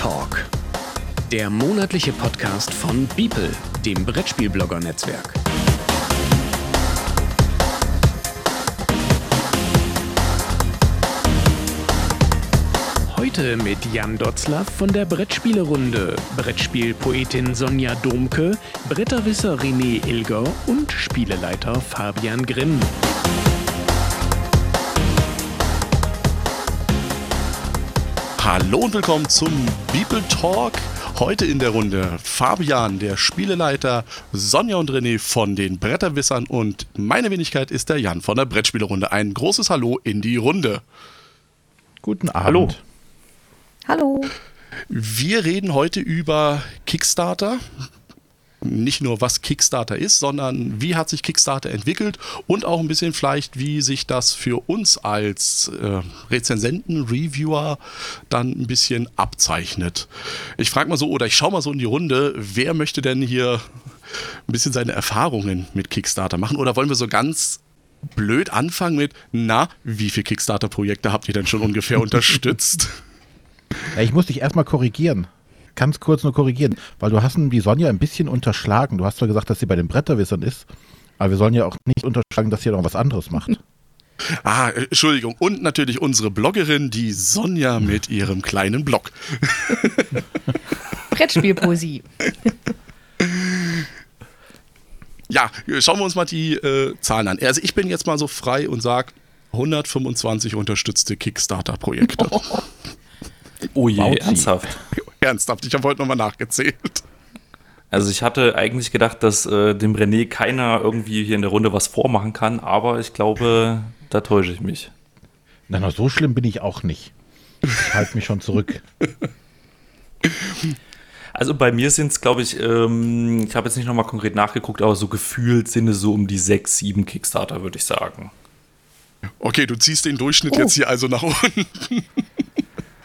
Talk. Der monatliche Podcast von Beeple, dem Brettspielblogger-Netzwerk. Heute mit Jan Dotzlaff von der Brettspielerunde, Brettspielpoetin Sonja Domke, Bretterwisser René Ilger und Spieleleiter Fabian Grimm. Hallo und willkommen zum People Talk. Heute in der Runde Fabian, der Spieleleiter, Sonja und René von den Bretterwissern und meine Wenigkeit ist der Jan von der Brettspielerunde. Ein großes Hallo in die Runde. Guten Abend. Hallo. Wir reden heute über Kickstarter. Nicht nur, was Kickstarter ist, sondern wie hat sich Kickstarter entwickelt und auch ein bisschen vielleicht, wie sich das für uns als äh, Rezensenten, Reviewer dann ein bisschen abzeichnet. Ich frage mal so, oder ich schaue mal so in die Runde, wer möchte denn hier ein bisschen seine Erfahrungen mit Kickstarter machen? Oder wollen wir so ganz blöd anfangen mit, na, wie viele Kickstarter-Projekte habt ihr denn schon ungefähr unterstützt? Ja, ich muss dich erstmal korrigieren. Ganz kurz nur korrigieren, weil du hast die Sonja ein bisschen unterschlagen. Du hast zwar gesagt, dass sie bei den Bretterwissern ist, aber wir sollen ja auch nicht unterschlagen, dass sie noch was anderes macht. Ah, Entschuldigung. Und natürlich unsere Bloggerin, die Sonja mit ihrem kleinen Blog. Brettspielpoesie. Ja, schauen wir uns mal die äh, Zahlen an. Also ich bin jetzt mal so frei und sage 125 unterstützte Kickstarter-Projekte. Oh je, Bauzi. ernsthaft. Ernsthaft, ich habe heute nochmal nachgezählt. Also ich hatte eigentlich gedacht, dass äh, dem René keiner irgendwie hier in der Runde was vormachen kann, aber ich glaube, da täusche ich mich. Na, na, so schlimm bin ich auch nicht. Ich halte mich schon zurück. Also bei mir sind es, glaube ich, ähm, ich habe jetzt nicht nochmal konkret nachgeguckt, aber so gefühlt sind es so um die sechs, sieben Kickstarter, würde ich sagen. Okay, du ziehst den Durchschnitt Oh. jetzt hier also nach unten.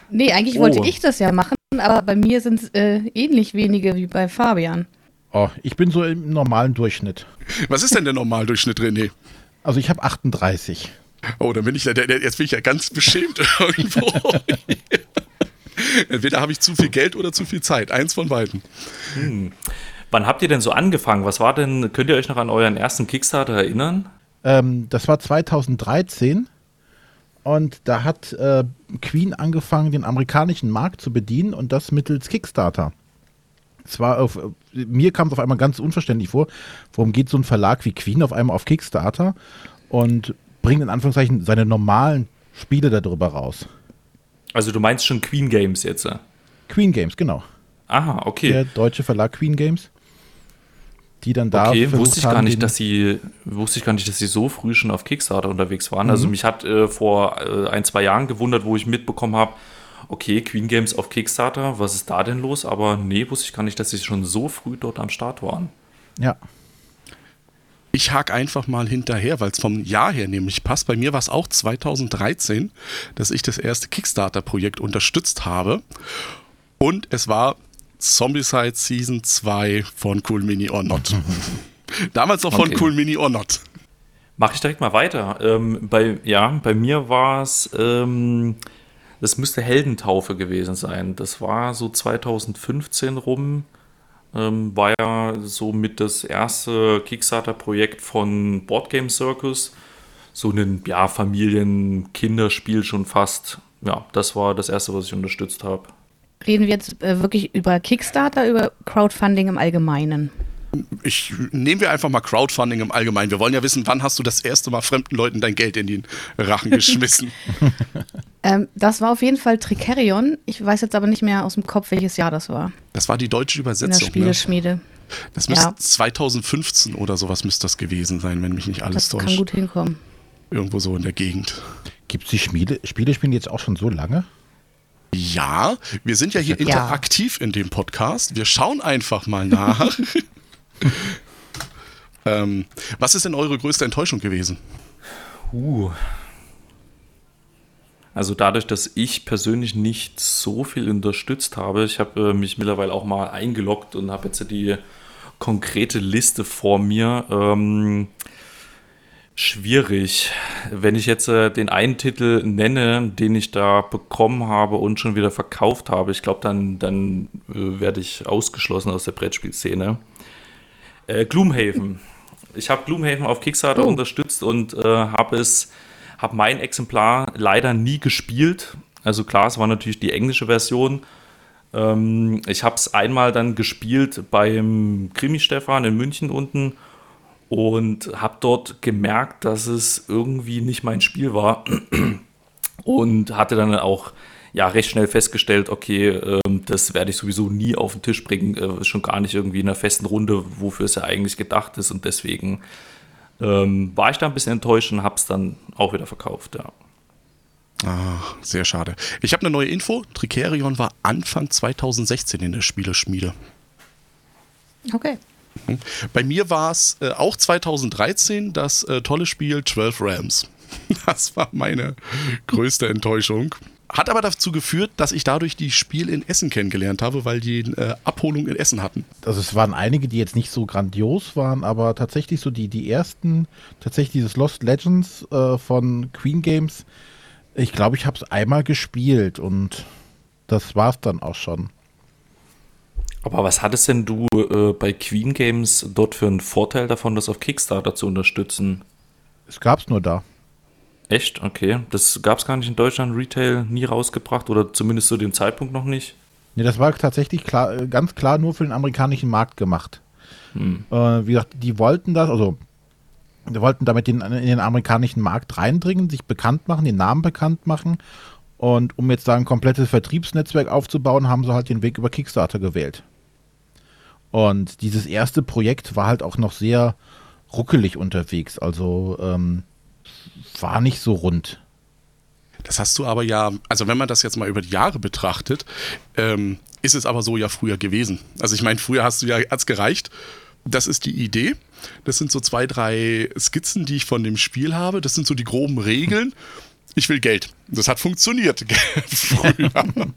Nee, eigentlich Oh. wollte ich das ja machen, aber bei mir sind es äh, ähnlich wenige wie bei Fabian. Oh, ich bin so im normalen Durchschnitt. Was ist denn der Normaldurchschnitt, René? Also ich habe 38. Oh, dann bin ich ja, jetzt bin ich ja ganz beschämt irgendwo. Entweder habe ich zu viel Geld oder zu viel Zeit. Eins von beiden. Wann habt ihr denn so angefangen? Was war denn, könnt ihr euch noch an euren ersten Kickstarter erinnern? Ähm, das war 2013 und da hat äh, Queen angefangen, den amerikanischen Markt zu bedienen und das mittels Kickstarter. Es war auf, mir kam es auf einmal ganz unverständlich vor, warum geht so ein Verlag wie Queen auf einmal auf Kickstarter und bringt in Anführungszeichen seine normalen Spiele darüber raus. Also du meinst schon Queen Games jetzt? Queen Games, genau. Aha, okay. Der deutsche Verlag Queen Games. Die dann da Okay, wusste ich haben, gar nicht, dass sie wusste ich gar nicht, dass sie so früh schon auf Kickstarter unterwegs waren. Mhm. Also mich hat äh, vor äh, ein zwei Jahren gewundert, wo ich mitbekommen habe, okay, Queen Games auf Kickstarter, was ist da denn los? Aber nee, wusste ich gar nicht, dass sie schon so früh dort am Start waren. Ja. Ich hake einfach mal hinterher, weil es vom Jahr her nämlich passt. Bei mir war es auch 2013, dass ich das erste Kickstarter-Projekt unterstützt habe. Und es war Zombicide Season 2 von Cool Mini or Not. Damals noch von Okay. Cool Mini or Not. Mache ich direkt mal weiter. Ähm, bei, ja, bei mir war es, ähm, das müsste Heldentaufe gewesen sein. Das war so 2015 rum. Ähm, war ja so mit das erste Kickstarter-Projekt von Board Game Circus. So ein ja, Familien-Kinderspiel schon fast. Ja, das war das erste, was ich unterstützt habe. Reden wir jetzt äh, wirklich über Kickstarter, über Crowdfunding im Allgemeinen? Ich nehmen wir einfach mal Crowdfunding im Allgemeinen. Wir wollen ja wissen, wann hast du das erste Mal fremden Leuten dein Geld in den Rachen geschmissen? Ähm, das war auf jeden Fall Tricerion. Ich weiß jetzt aber nicht mehr aus dem Kopf, welches Jahr das war. Das war die deutsche In der Übersetzung. Ne? Spieleschmiede. Das müsste Ja. 2015 oder sowas müsste das gewesen sein, wenn mich nicht alles Das kann täuscht. gut hinkommen. Irgendwo so in der Gegend. Gibt es die Spiele, Spielespiele jetzt auch schon so lange? Ja, wir sind ja hier Ja. interaktiv in dem Podcast. Wir schauen einfach mal nach. ähm, was ist denn eure größte Enttäuschung gewesen? Uh. Also dadurch, dass ich persönlich nicht so viel unterstützt habe, ich habe äh, mich mittlerweile auch mal eingeloggt und habe jetzt die konkrete Liste vor mir. Ähm, Schwierig. Wenn ich jetzt äh, den einen Titel nenne, den ich da bekommen habe und schon wieder verkauft habe, ich glaube, dann, dann äh, werde ich ausgeschlossen aus der Brettspielszene. Äh, Gloomhaven. Ich habe Gloomhaven auf Kickstarter oh. unterstützt und äh, habe es, habe mein Exemplar leider nie gespielt. Also klar, es war natürlich die englische Version. Ähm, ich habe es einmal dann gespielt beim Krimi-Stefan in München unten und habe dort gemerkt, dass es irgendwie nicht mein Spiel war und hatte dann auch ja recht schnell festgestellt, okay, ähm, das werde ich sowieso nie auf den Tisch bringen, äh, schon gar nicht irgendwie in einer festen Runde, wofür es ja eigentlich gedacht ist und deswegen ähm, war ich da ein bisschen enttäuscht und habe es dann auch wieder verkauft, ja. Ah, sehr schade. Ich habe eine neue Info. Tricerion war Anfang 2016 in der Spieleschmiede. Okay. Bei mir war es äh, auch 2013 das äh, tolle Spiel 12 Rams. Das war meine größte Enttäuschung. Hat aber dazu geführt, dass ich dadurch die Spiel in Essen kennengelernt habe, weil die äh, Abholung in Essen hatten. Also es waren einige, die jetzt nicht so grandios waren, aber tatsächlich so die, die ersten, tatsächlich dieses Lost Legends äh, von Queen Games, ich glaube, ich habe es einmal gespielt und das war es dann auch schon. Aber was hattest denn du äh, bei Queen Games dort für einen Vorteil davon, das auf Kickstarter zu unterstützen? Es gab es nur da. Echt? Okay. Das gab es gar nicht in Deutschland Retail nie rausgebracht oder zumindest zu dem Zeitpunkt noch nicht? Nee, das war tatsächlich klar, äh, ganz klar nur für den amerikanischen Markt gemacht. Hm. Äh, wie gesagt, die wollten das, also die wollten damit den, in den amerikanischen Markt reindringen, sich bekannt machen, den Namen bekannt machen. Und um jetzt da ein komplettes Vertriebsnetzwerk aufzubauen, haben sie halt den Weg über Kickstarter gewählt. Und dieses erste Projekt war halt auch noch sehr ruckelig unterwegs, also ähm, war nicht so rund. Das hast du aber ja, also wenn man das jetzt mal über die Jahre betrachtet, ähm, ist es aber so ja früher gewesen. Also ich meine, früher hast du ja, hat's gereicht. Das ist die Idee. Das sind so zwei, drei Skizzen, die ich von dem Spiel habe. Das sind so die groben Regeln. Ich will Geld. Das hat funktioniert früher.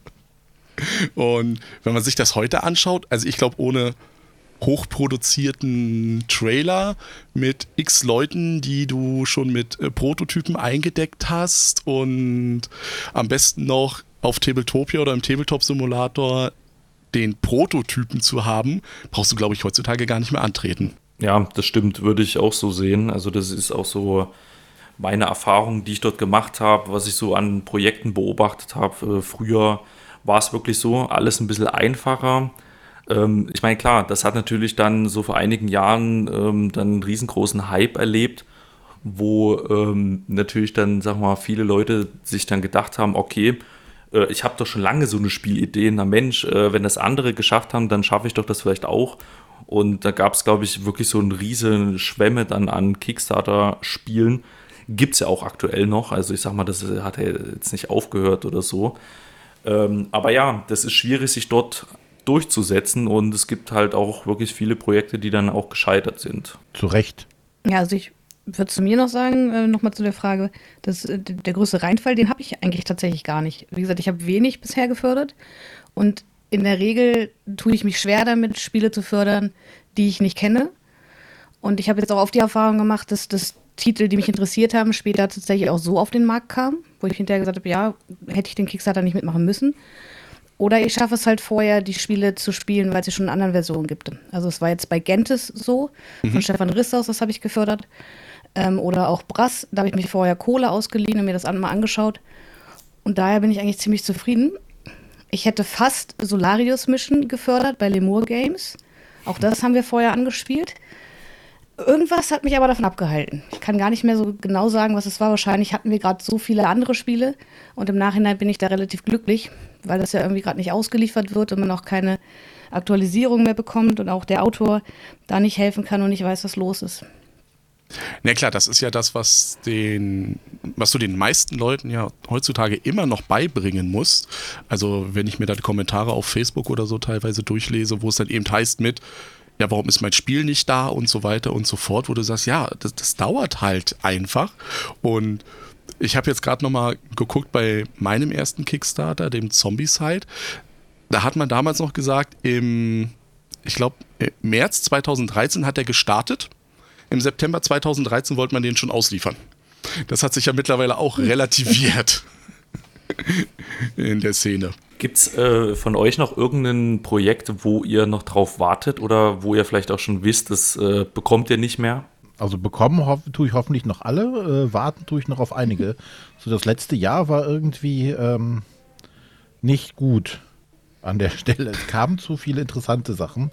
Und wenn man sich das heute anschaut, also ich glaube, ohne hochproduzierten Trailer mit x Leuten, die du schon mit äh, Prototypen eingedeckt hast und am besten noch auf Tabletopia oder im Tabletop-Simulator den Prototypen zu haben, brauchst du, glaube ich, heutzutage gar nicht mehr antreten. Ja, das stimmt, würde ich auch so sehen. Also das ist auch so meine Erfahrung, die ich dort gemacht habe, was ich so an Projekten beobachtet habe. Äh, früher war es wirklich so, alles ein bisschen einfacher. Ähm, ich meine, klar, das hat natürlich dann so vor einigen Jahren ähm, dann einen riesengroßen Hype erlebt, wo ähm, natürlich dann, sag mal, viele Leute sich dann gedacht haben, okay, äh, ich habe doch schon lange so eine Spielidee, na Mensch, äh, wenn das andere geschafft haben, dann schaffe ich doch das vielleicht auch. Und da gab es, glaube ich, wirklich so eine riesen Schwemme dann an Kickstarter-Spielen. Gibt es ja auch aktuell noch. Also ich sag mal, das hat ja jetzt nicht aufgehört oder so. Ähm, aber ja, das ist schwierig, sich dort durchzusetzen und es gibt halt auch wirklich viele Projekte, die dann auch gescheitert sind. Zu Recht. Ja, also ich würde zu mir noch sagen, äh, nochmal zu der Frage, dass, äh, der größte Reinfall, den habe ich eigentlich tatsächlich gar nicht. Wie gesagt, ich habe wenig bisher gefördert und in der Regel tue ich mich schwer damit, Spiele zu fördern, die ich nicht kenne. Und ich habe jetzt auch oft die Erfahrung gemacht, dass das Titel, die mich interessiert haben, später tatsächlich auch so auf den Markt kamen, wo ich hinterher gesagt habe, ja, hätte ich den Kickstarter nicht mitmachen müssen. Oder ich schaffe es halt vorher, die Spiele zu spielen, weil es schon in anderen Versionen gibt. Also es war jetzt bei Gentes so, mhm. von Stefan Rissaus, das habe ich gefördert. Ähm, oder auch Brass, da habe ich mich vorher Kohle ausgeliehen und mir das mal angeschaut. Und daher bin ich eigentlich ziemlich zufrieden. Ich hätte fast Solarius Mission gefördert bei Lemur Games. Auch das haben wir vorher angespielt. Irgendwas hat mich aber davon abgehalten. Ich kann gar nicht mehr so genau sagen, was es war. Wahrscheinlich hatten wir gerade so viele andere Spiele und im Nachhinein bin ich da relativ glücklich, weil das ja irgendwie gerade nicht ausgeliefert wird und man auch keine Aktualisierung mehr bekommt und auch der Autor da nicht helfen kann und nicht weiß, was los ist. Na klar, das ist ja das, was den, was du den meisten Leuten ja heutzutage immer noch beibringen musst. Also wenn ich mir da Kommentare auf Facebook oder so teilweise durchlese, wo es dann eben heißt mit, ja, warum ist mein Spiel nicht da und so weiter und so fort, wo du sagst, ja, das, das dauert halt einfach. Und ich habe jetzt gerade nochmal geguckt bei meinem ersten Kickstarter, dem Zombie-Side. Da hat man damals noch gesagt, im, ich glaube, März 2013 hat er gestartet Im September 2013 wollte man den schon ausliefern. Das hat sich ja mittlerweile auch relativiert in der Szene. Gibt es äh, von euch noch irgendein Projekt, wo ihr noch drauf wartet oder wo ihr vielleicht auch schon wisst, das äh, bekommt ihr nicht mehr? Also bekommen tue ich hoffentlich noch alle, äh, warten tue ich noch auf einige. So das letzte Jahr war irgendwie ähm, nicht gut an der Stelle. Es kamen zu viele interessante Sachen,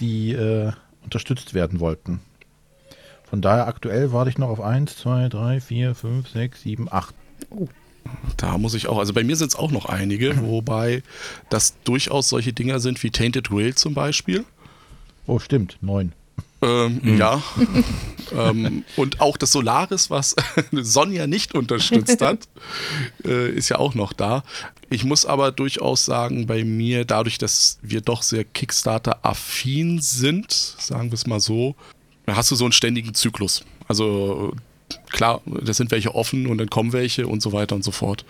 die äh, unterstützt werden wollten. Von daher aktuell warte ich noch auf 1, 2, 3, 4, 5, 6, 7, 8. Oh. Da muss ich auch, also bei mir sind es auch noch einige, wobei das durchaus solche Dinger sind wie Tainted Grail zum Beispiel. Oh, stimmt, neun. Ähm, mhm. Ja. ähm, und auch das Solaris, was Sonja nicht unterstützt hat, äh, ist ja auch noch da. Ich muss aber durchaus sagen, bei mir, dadurch, dass wir doch sehr Kickstarter-affin sind, sagen wir es mal so, hast du so einen ständigen Zyklus. Also klar, da sind welche offen und dann kommen welche und so weiter und so fort.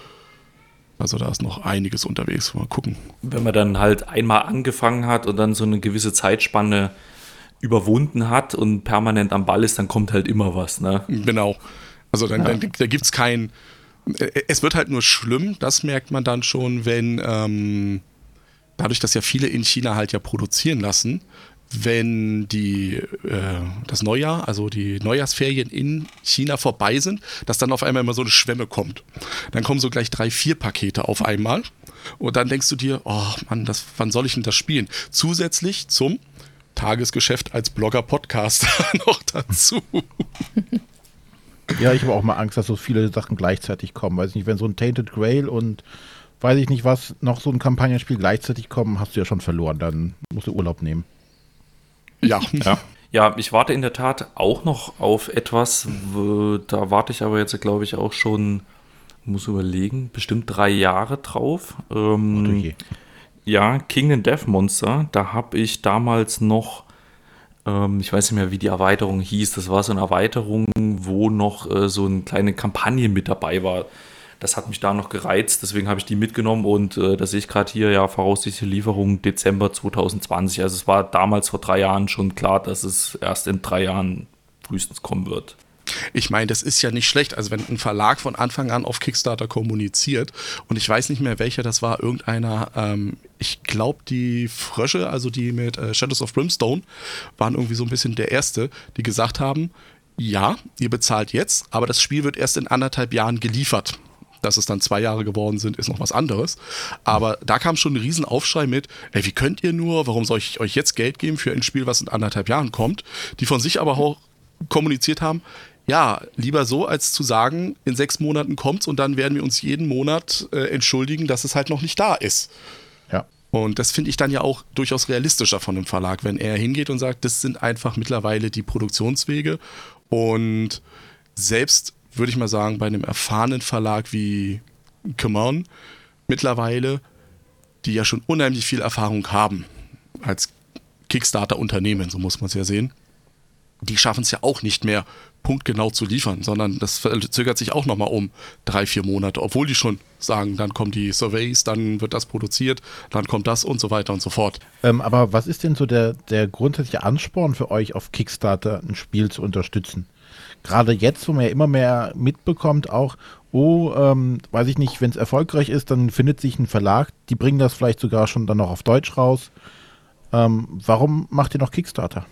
Also da ist noch einiges unterwegs. Mal gucken. Wenn man dann halt einmal angefangen hat und dann so eine gewisse Zeitspanne überwunden hat und permanent am Ball ist, dann kommt halt immer was. Ne? Genau. Also dann, ja. da gibt es kein. Es wird halt nur schlimm, das merkt man dann schon, wenn ähm, dadurch, dass ja viele in China halt ja produzieren lassen, wenn die, äh, das Neujahr, also die Neujahrsferien in China vorbei sind, dass dann auf einmal immer so eine Schwemme kommt. Dann kommen so gleich drei, vier Pakete auf einmal. Und dann denkst du dir, oh Mann, das, wann soll ich denn das spielen? Zusätzlich zum Tagesgeschäft als Blogger-Podcaster noch dazu. Ja, ich habe auch mal Angst, dass so viele Sachen gleichzeitig kommen. Weiß nicht, wenn so ein Tainted Grail und weiß ich nicht was, noch so ein Kampagnenspiel gleichzeitig kommen, hast du ja schon verloren. Dann musst du Urlaub nehmen. Ja. ja. Ja, ich warte in der Tat auch noch auf etwas. Da warte ich aber jetzt, glaube ich, auch schon, muss überlegen, bestimmt drei Jahre drauf. Ähm, ja, King and Death Monster. Da habe ich damals noch, ähm, ich weiß nicht mehr, wie die Erweiterung hieß. Das war so eine Erweiterung, wo noch äh, so eine kleine Kampagne mit dabei war das hat mich da noch gereizt, deswegen habe ich die mitgenommen und äh, da sehe ich gerade hier ja voraussichtliche Lieferung Dezember 2020. Also es war damals vor drei Jahren schon klar, dass es erst in drei Jahren frühestens kommen wird. Ich meine, das ist ja nicht schlecht. Also wenn ein Verlag von Anfang an auf Kickstarter kommuniziert und ich weiß nicht mehr, welcher das war, irgendeiner, ähm, ich glaube die Frösche, also die mit äh, Shadows of Brimstone, waren irgendwie so ein bisschen der Erste, die gesagt haben, ja, ihr bezahlt jetzt, aber das Spiel wird erst in anderthalb Jahren geliefert. Dass es dann zwei Jahre geworden sind, ist noch was anderes. Aber da kam schon ein Riesenaufschrei mit, ey, wie könnt ihr nur, warum soll ich euch jetzt Geld geben für ein Spiel, was in anderthalb Jahren kommt? Die von sich aber auch kommuniziert haben, ja, lieber so, als zu sagen, in sechs Monaten kommt's und dann werden wir uns jeden Monat äh, entschuldigen, dass es halt noch nicht da ist. Ja. Und das finde ich dann ja auch durchaus realistischer von dem Verlag, wenn er hingeht und sagt, das sind einfach mittlerweile die Produktionswege und selbst würde ich mal sagen, bei einem erfahrenen Verlag wie Come On mittlerweile, die ja schon unheimlich viel Erfahrung haben als Kickstarter-Unternehmen, so muss man es ja sehen, die schaffen es ja auch nicht mehr punktgenau zu liefern, sondern das zögert sich auch nochmal um drei, vier Monate, obwohl die schon sagen, dann kommen die Surveys, dann wird das produziert, dann kommt das und so weiter und so fort. Ähm, aber was ist denn so der, der grundsätzliche Ansporn für euch, auf Kickstarter ein Spiel zu unterstützen? Gerade jetzt, wo man ja immer mehr mitbekommt, auch, oh, ähm, weiß ich nicht, wenn es erfolgreich ist, dann findet sich ein Verlag, die bringen das vielleicht sogar schon dann noch auf Deutsch raus. Ähm, warum macht ihr noch Kickstarter?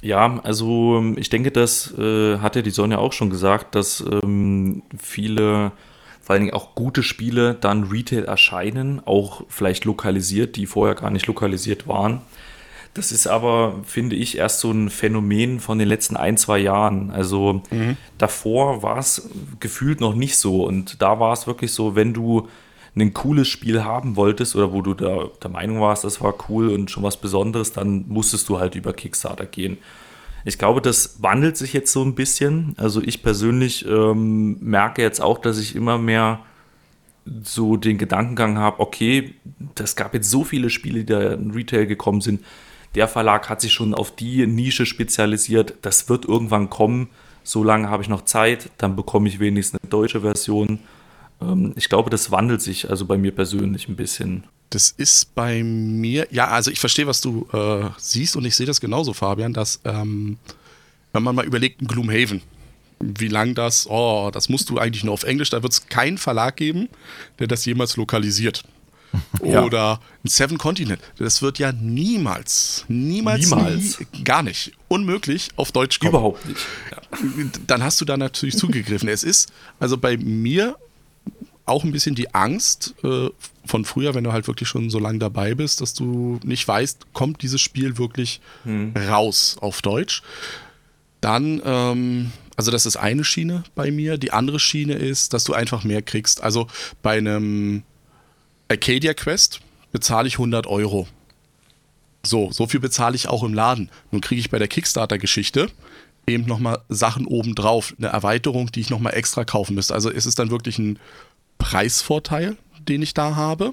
Ja, also ich denke, das äh, hat ja die Sonja auch schon gesagt, dass ähm, viele, vor allen Dingen auch gute Spiele dann Retail erscheinen, auch vielleicht lokalisiert, die vorher gar nicht lokalisiert waren. Das ist aber, finde ich, erst so ein Phänomen von den letzten ein, zwei Jahren. Also mhm. davor war es gefühlt noch nicht so. Und da war es wirklich so, wenn du ein cooles Spiel haben wolltest oder wo du da der Meinung warst, das war cool und schon was Besonderes, dann musstest du halt über Kickstarter gehen. Ich glaube, das wandelt sich jetzt so ein bisschen. Also ich persönlich ähm, merke jetzt auch, dass ich immer mehr so den Gedankengang habe, okay, das gab jetzt so viele Spiele, die da in Retail gekommen sind der Verlag hat sich schon auf die Nische spezialisiert. Das wird irgendwann kommen. So lange habe ich noch Zeit, dann bekomme ich wenigstens eine deutsche Version. Ähm, ich glaube, das wandelt sich also bei mir persönlich ein bisschen. Das ist bei mir, ja, also ich verstehe, was du äh, siehst und ich sehe das genauso, Fabian, dass ähm, wenn man mal überlegt, ein Gloomhaven, wie lang das, oh, das musst du eigentlich nur auf Englisch, da wird es keinen Verlag geben, der das jemals lokalisiert. Ja. Oder ein Seven Continent. Das wird ja niemals, niemals, Niemals. Nie, gar nicht, unmöglich auf Deutsch kommen. Überhaupt nicht. Ja. Dann hast du da natürlich zugegriffen. Es ist also bei mir auch ein bisschen die Angst äh, von früher, wenn du halt wirklich schon so lange dabei bist, dass du nicht weißt, kommt dieses Spiel wirklich raus auf Deutsch. Dann, ähm, also das ist eine Schiene bei mir. Die andere Schiene ist, dass du einfach mehr kriegst. Also bei einem Arcadia Quest bezahle ich 100 Euro. So, so viel bezahle ich auch im Laden. Nun kriege ich bei der Kickstarter-Geschichte eben nochmal Sachen obendrauf, eine Erweiterung, die ich nochmal extra kaufen müsste. Also ist es dann wirklich ein Preisvorteil, den ich da habe.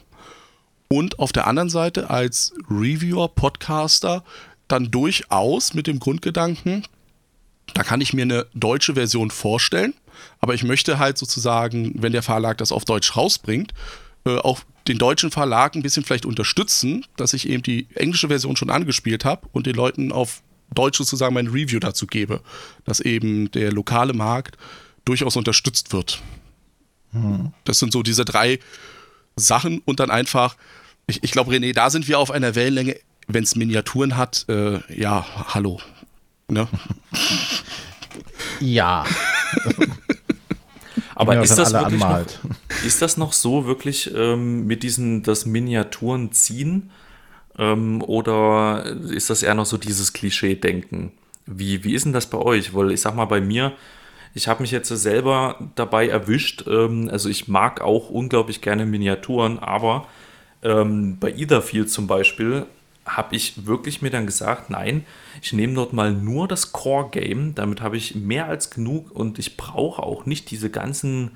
Und auf der anderen Seite als Reviewer, Podcaster dann durchaus mit dem Grundgedanken, da kann ich mir eine deutsche Version vorstellen, aber ich möchte halt sozusagen, wenn der Verlag das auf Deutsch rausbringt, äh, auch den deutschen Verlag ein bisschen vielleicht unterstützen, dass ich eben die englische Version schon angespielt habe und den Leuten auf Deutsch sozusagen mein Review dazu gebe, dass eben der lokale Markt durchaus unterstützt wird. Das sind so diese drei Sachen und dann einfach, ich, ich glaube, René, da sind wir auf einer Wellenlänge, wenn es Miniaturen hat, äh, ja, hallo. Ne? Ja, Aber ja, ist das, wirklich noch, ist das noch so wirklich ähm, mit diesen, das Miniaturen ziehen? Ähm, oder ist das eher noch so dieses Klischee-Denken? Wie, wie ist denn das bei euch? Weil ich sag mal, bei mir, ich habe mich jetzt selber dabei erwischt. Ähm, also ich mag auch unglaublich gerne Miniaturen, aber ähm, bei Etherfield zum Beispiel habe ich wirklich mir dann gesagt, nein, ich nehme dort mal nur das Core-Game, damit habe ich mehr als genug und ich brauche auch nicht diese ganzen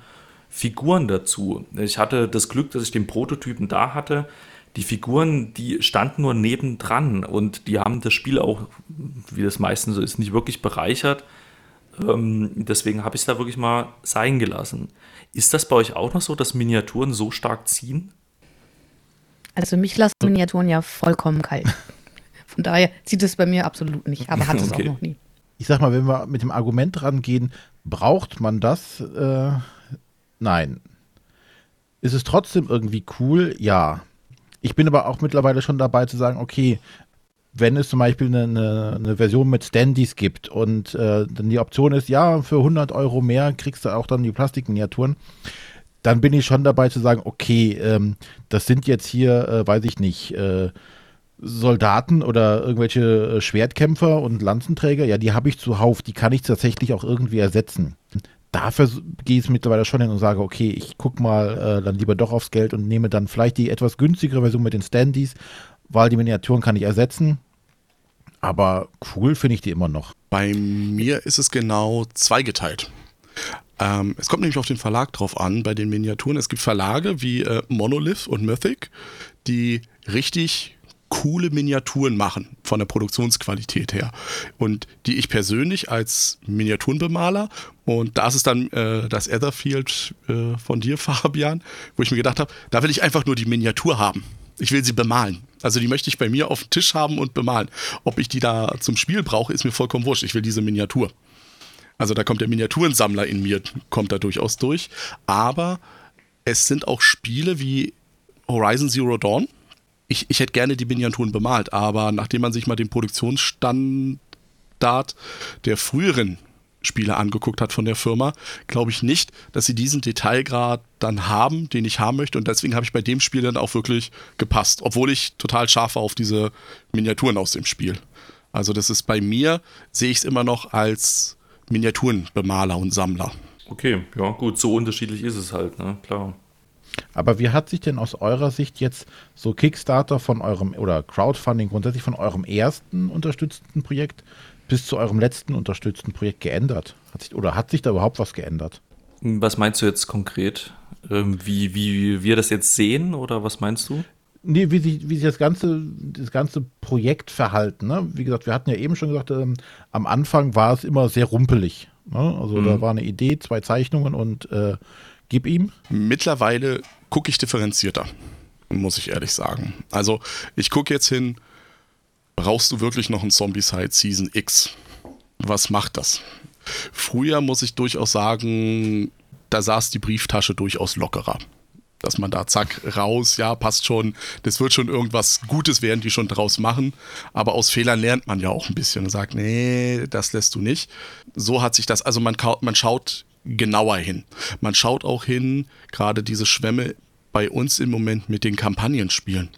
Figuren dazu. Ich hatte das Glück, dass ich den Prototypen da hatte. Die Figuren, die standen nur nebendran und die haben das Spiel auch, wie das meistens so ist, nicht wirklich bereichert. Ähm, deswegen habe ich es da wirklich mal sein gelassen. Ist das bei euch auch noch so, dass Miniaturen so stark ziehen? Also mich lassen Miniaturen ja vollkommen kalt. Von daher zieht es bei mir absolut nicht, aber hat es Okay. auch noch nie. ich sag mal, wenn wir mit dem Argument rangehen, braucht man das? Äh, nein. Ist es trotzdem irgendwie cool? Ja. Ich bin aber auch mittlerweile schon dabei zu sagen, okay, wenn es zum Beispiel eine, eine, eine Version mit Standys gibt und äh, dann die Option ist, ja, für 100 Euro mehr kriegst du auch dann die Plastikminiaturen, dann bin ich schon dabei zu sagen, okay, ähm, das sind jetzt hier, äh, weiß ich nicht, äh, Soldaten oder irgendwelche äh, Schwertkämpfer und Lanzenträger, ja, die habe ich zuhauf, die kann ich tatsächlich auch irgendwie ersetzen. Dafür gehe ich mittlerweile schon hin und sage, okay, ich gucke mal äh, dann lieber doch aufs Geld und nehme dann vielleicht die etwas günstigere Version mit den Standys, weil die Miniaturen kann ich ersetzen. Aber cool finde ich die immer noch. Bei mir ist es genau zweigeteilt. Ähm, es kommt nämlich auf den Verlag drauf an, bei den Miniaturen. Es gibt Verlage wie äh, Monolith und Mythic, die richtig coole Miniaturen machen, von der Produktionsqualität her. Und die ich persönlich als Miniaturenbemaler, und da ist es dann äh, das Etherfield äh, von dir, Fabian, wo ich mir gedacht habe, da will ich einfach nur die Miniatur haben. Ich will sie bemalen. Also die möchte ich bei mir auf dem Tisch haben und bemalen. Ob ich die da zum Spiel brauche, ist mir vollkommen wurscht. Ich will diese Miniatur. Also da kommt der Miniaturensammler in mir, kommt da durchaus durch. Aber es sind auch Spiele wie Horizon Zero Dawn. Ich, ich hätte gerne die Miniaturen bemalt, aber nachdem man sich mal den Produktionsstandard der früheren Spiele angeguckt hat von der Firma, glaube ich nicht, dass sie diesen Detailgrad dann haben, den ich haben möchte. Und deswegen habe ich bei dem Spiel dann auch wirklich gepasst, obwohl ich total scharf war auf diese Miniaturen aus dem Spiel. Also das ist bei mir, sehe ich es immer noch als Miniaturenbemaler und Sammler. Okay, ja, gut, so unterschiedlich ist es halt, ne? Klar. Aber wie hat sich denn aus eurer Sicht jetzt so Kickstarter von eurem oder Crowdfunding grundsätzlich von eurem ersten unterstützten Projekt bis zu eurem letzten unterstützten Projekt geändert? Hat sich, oder hat sich da überhaupt was geändert? Was meinst du jetzt konkret? Ähm, wie, wie wir das jetzt sehen oder was meinst du? Nee, wie sich, wie sich das ganze, das ganze Projekt verhalten. Ne? Wie gesagt, wir hatten ja eben schon gesagt, ähm, am Anfang war es immer sehr rumpelig. Ne? Also da war eine Idee, zwei Zeichnungen und äh, gib ihm. Mittlerweile gucke ich differenzierter, muss ich ehrlich sagen. Also ich gucke jetzt hin, brauchst du wirklich noch ein Zombicide Season X? was macht das? Früher muss ich durchaus sagen, da saß die Brieftasche durchaus lockerer. Dass man da zack raus, ja, passt schon, das wird schon irgendwas Gutes werden, die schon draus machen. Aber aus Fehlern lernt man ja auch ein bisschen und sagt, nee, das lässt du nicht. So hat sich das, also man, man schaut genauer hin. Man schaut auch hin, gerade diese Schwämme bei uns im Moment mit den Kampagnenspielen.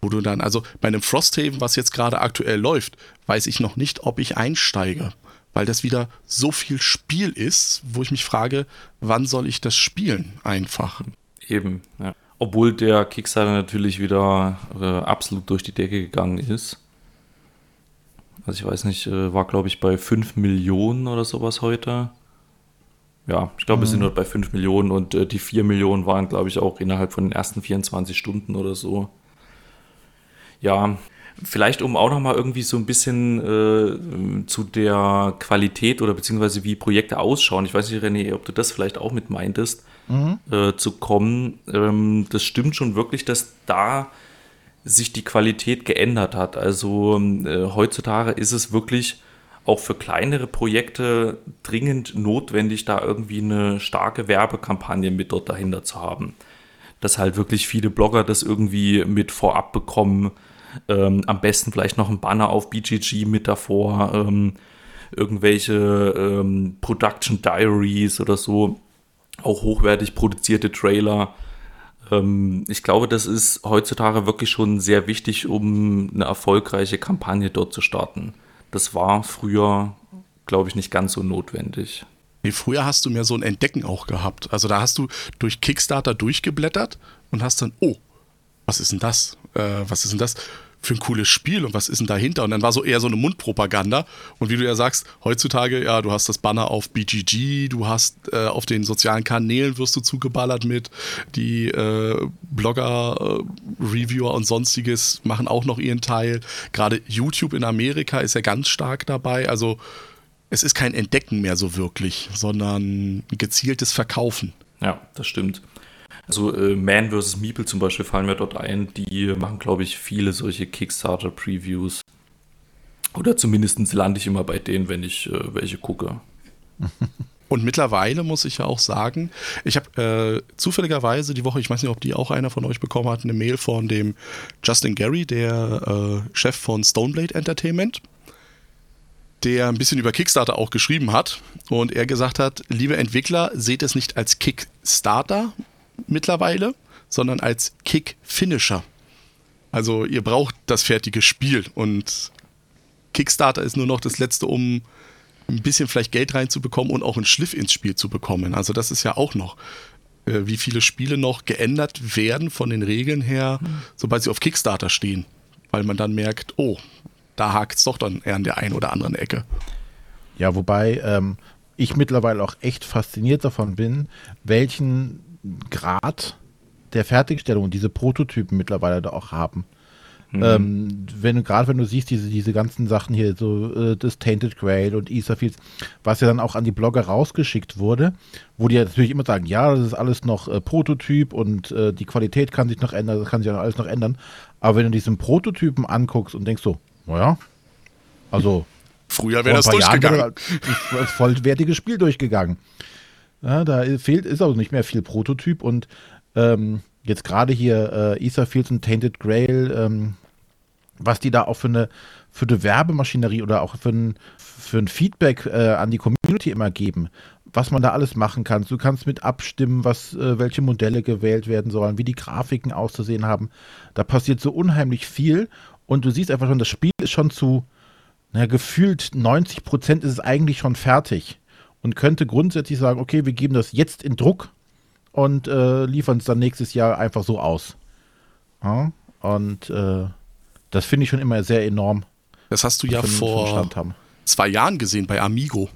Wo du dann, also bei einem Frosthaven, was jetzt gerade aktuell läuft, weiß ich noch nicht, ob ich einsteige weil das wieder so viel Spiel ist, wo ich mich frage, wann soll ich das spielen einfach? Eben, ja. Obwohl der Kickstarter natürlich wieder äh, absolut durch die Decke gegangen ist. Also ich weiß nicht, äh, war glaube ich bei 5 Millionen oder sowas heute. Ja, ich glaube, mhm. wir sind nur bei 5 Millionen und äh, die 4 Millionen waren, glaube ich, auch innerhalb von den ersten 24 Stunden oder so. Ja, Vielleicht, um auch nochmal irgendwie so ein bisschen äh, zu der Qualität oder beziehungsweise wie Projekte ausschauen, ich weiß nicht, René, ob du das vielleicht auch mit meintest, mhm. äh, zu kommen. Ähm, das stimmt schon wirklich, dass da sich die Qualität geändert hat. Also äh, heutzutage ist es wirklich auch für kleinere Projekte dringend notwendig, da irgendwie eine starke Werbekampagne mit dort dahinter zu haben. Dass halt wirklich viele Blogger das irgendwie mit vorab bekommen ähm, am besten vielleicht noch ein Banner auf BGG mit davor, ähm, irgendwelche ähm, Production Diaries oder so, auch hochwertig produzierte Trailer. Ähm, ich glaube, das ist heutzutage wirklich schon sehr wichtig, um eine erfolgreiche Kampagne dort zu starten. Das war früher, glaube ich, nicht ganz so notwendig. Nee, früher hast du mehr so ein Entdecken auch gehabt. Also da hast du durch Kickstarter durchgeblättert und hast dann, oh, was ist denn das? Äh, was ist denn das? Für ein cooles Spiel und was ist denn dahinter? Und dann war so eher so eine Mundpropaganda. Und wie du ja sagst, heutzutage, ja, du hast das Banner auf BGG, du hast äh, auf den sozialen Kanälen wirst du zugeballert mit, die äh, Blogger, äh, Reviewer und sonstiges machen auch noch ihren Teil. Gerade YouTube in Amerika ist ja ganz stark dabei. Also es ist kein Entdecken mehr so wirklich, sondern gezieltes Verkaufen. Ja, das stimmt. Also äh, Man vs. Meeple zum Beispiel fallen mir dort ein. Die machen, glaube ich, viele solche Kickstarter-Previews. Oder zumindest lande ich immer bei denen, wenn ich äh, welche gucke. Und mittlerweile muss ich ja auch sagen, ich habe äh, zufälligerweise die Woche, ich weiß nicht, ob die auch einer von euch bekommen hat, eine Mail von dem Justin Gary, der äh, Chef von Stoneblade Entertainment, der ein bisschen über Kickstarter auch geschrieben hat und er gesagt hat, liebe Entwickler, seht es nicht als Kickstarter, mittlerweile, sondern als Kick-Finisher. Also ihr braucht das fertige Spiel und Kickstarter ist nur noch das letzte, um ein bisschen vielleicht Geld reinzubekommen und auch einen Schliff ins Spiel zu bekommen. Also das ist ja auch noch, äh, wie viele Spiele noch geändert werden von den Regeln her, mhm. sobald sie auf Kickstarter stehen. Weil man dann merkt, oh, da hakt es doch dann eher an der einen oder anderen Ecke. Ja, wobei ähm, ich mittlerweile auch echt fasziniert davon bin, welchen Grad der Fertigstellung diese Prototypen mittlerweile da auch haben. Mhm. Ähm, wenn gerade wenn du siehst, diese, diese ganzen Sachen hier, so äh, das Tainted Grail und Etherfields, was ja dann auch an die Blogger rausgeschickt wurde, wo die ja natürlich immer sagen, ja, das ist alles noch äh, Prototyp und äh, die Qualität kann sich noch ändern, das kann sich auch alles noch ändern. Aber wenn du diesen Prototypen anguckst und denkst so, naja, also Früher wäre das durchgegangen. Jahren das vollwertige Spiel durchgegangen. Ja, da fehlt, ist aber nicht mehr viel Prototyp und ähm, jetzt gerade hier äh, Etherfields und Tainted Grail, ähm, was die da auch für eine, für eine Werbemaschinerie oder auch für ein, für ein Feedback äh, an die Community immer geben, was man da alles machen kann. Du kannst mit abstimmen, was, äh, welche Modelle gewählt werden sollen, wie die Grafiken auszusehen haben. Da passiert so unheimlich viel und du siehst einfach schon, das Spiel ist schon zu, na, gefühlt 90 Prozent ist es eigentlich schon fertig und könnte grundsätzlich sagen, okay, wir geben das jetzt in Druck und äh, liefern es dann nächstes Jahr einfach so aus. Ja? Und äh, das finde ich schon immer sehr enorm. Das hast du ja vor zwei Jahren gesehen bei Amigo.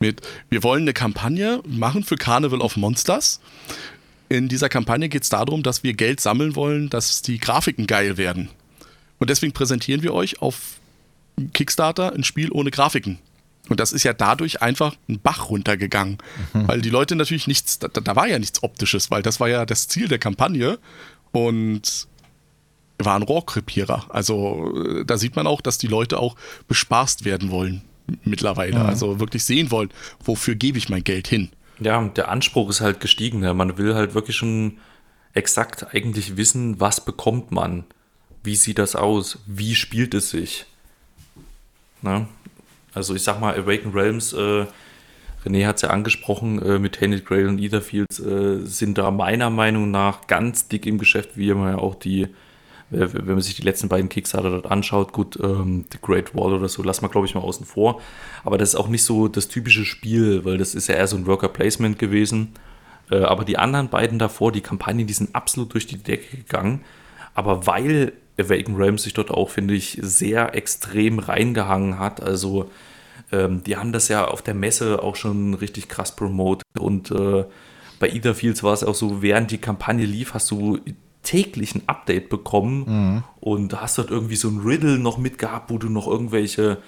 Mit, wir wollen eine Kampagne machen für Carnival of Monsters. In dieser Kampagne geht es darum, dass wir Geld sammeln wollen, dass die Grafiken geil werden. Und deswegen präsentieren wir euch auf Kickstarter ein Spiel ohne Grafiken. Und das ist ja dadurch einfach ein Bach runtergegangen, mhm. weil die Leute natürlich nichts, da, da, war ja nichts Optisches, weil das war ja das Ziel der Kampagne und war ein Rohrkrepierer. Also äh, da sieht man auch, dass die Leute auch bespaßt werden wollen mittlerweile. Ja. Also wirklich sehen wollen, wofür gebe ich mein Geld hin. Ja, und der Anspruch ist halt gestiegen. Ja. Man will halt wirklich schon exakt eigentlich wissen, was bekommt man, wie sieht das aus, wie spielt es sich. Ne? Also ich sag mal, Awaken Realms, äh, René hat es ja angesprochen, äh, mit Tainted Grail und Etherfields äh, sind da meiner Meinung nach ganz dick im Geschäft, wie man ja auch die, wenn man sich die letzten beiden Kickstarter dort anschaut, gut, ähm, The Great Wall oder so, lassen wir glaube ich mal außen vor. Aber das ist auch nicht so das typische Spiel, weil das ist ja eher so ein Worker Placement gewesen. Äh, aber die anderen beiden davor, die Kampagnen, die sind absolut durch die Decke gegangen. Aber weil Awaken Realms sich dort auch, finde ich, sehr extrem reingehangen hat, also ähm, die haben das ja auf der Messe auch schon richtig krass promotet und äh, bei Etherfields war es auch so, während die Kampagne lief, hast du täglich ein Update bekommen und hast dort irgendwie so ein Riddle noch mitgehabt, wo du noch irgendwelche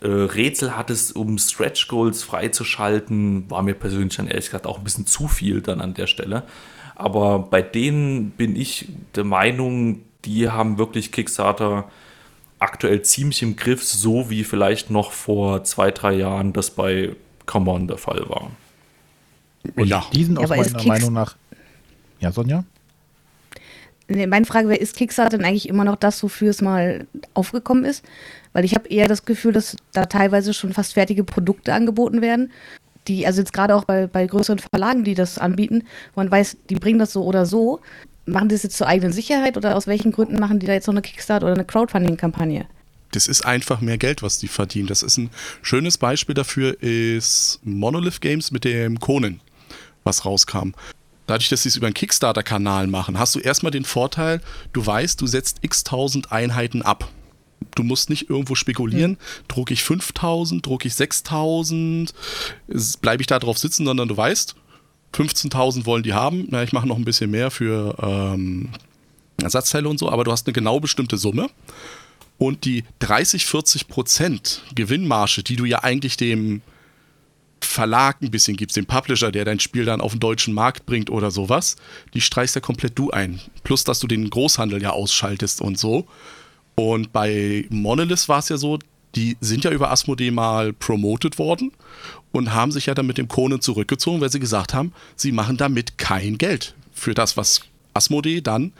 äh, Rätsel hattest, um Stretch Goals freizuschalten. War mir persönlich dann ehrlich gesagt auch ein bisschen zu viel dann an der Stelle. Aber bei denen bin ich der Meinung, die haben wirklich Kickstarter aktuell ziemlich im Griff, so wie vielleicht noch vor zwei, drei Jahren das bei Come On der Fall war. Ja, Die sind aus aber meiner Meinung nach. Ja, Sonja? Nee, meine Frage wäre, ist Kickstarter denn eigentlich immer noch das, wofür es mal aufgekommen ist? Weil ich habe eher das Gefühl, dass da teilweise schon fast fertige Produkte angeboten werden. Die, also jetzt gerade auch bei, bei größeren Verlagen, die das anbieten, wo man weiß, die bringen das so oder so. Machen die das jetzt zur eigenen Sicherheit oder aus welchen Gründen machen die da jetzt noch eine Kickstarter oder eine Crowdfunding-Kampagne? das ist einfach mehr Geld, was die verdienen. Das ist ein schönes Beispiel dafür, ist Monolith Games mit dem Conan, was rauskam. Dadurch, dass sie es über einen Kickstarter-Kanal machen, hast du erstmal den Vorteil, du weißt, du setzt x tausend Einheiten ab. Du musst nicht irgendwo spekulieren, drucke ich 5000, drucke ich 6000, bleibe ich da drauf sitzen, sondern du weißt, 15.000 wollen die haben, na, ich mache noch ein bisschen mehr für ähm, Ersatzteile und so, aber du hast eine genau bestimmte Summe. Und die 30, 40 Prozent Gewinnmarge, die du ja eigentlich dem Verlag ein bisschen gibst, dem Publisher, der dein Spiel dann auf den deutschen Markt bringt oder sowas, die streichst ja komplett du ein. Plus, dass du den Großhandel ja ausschaltest und so. Und bei Monolith war es ja so, die sind ja über Asmodee mal promoted worden und haben sich ja dann mit dem Conan zurückgezogen, weil sie gesagt haben, sie machen damit kein Geld für das, was Asmodee dann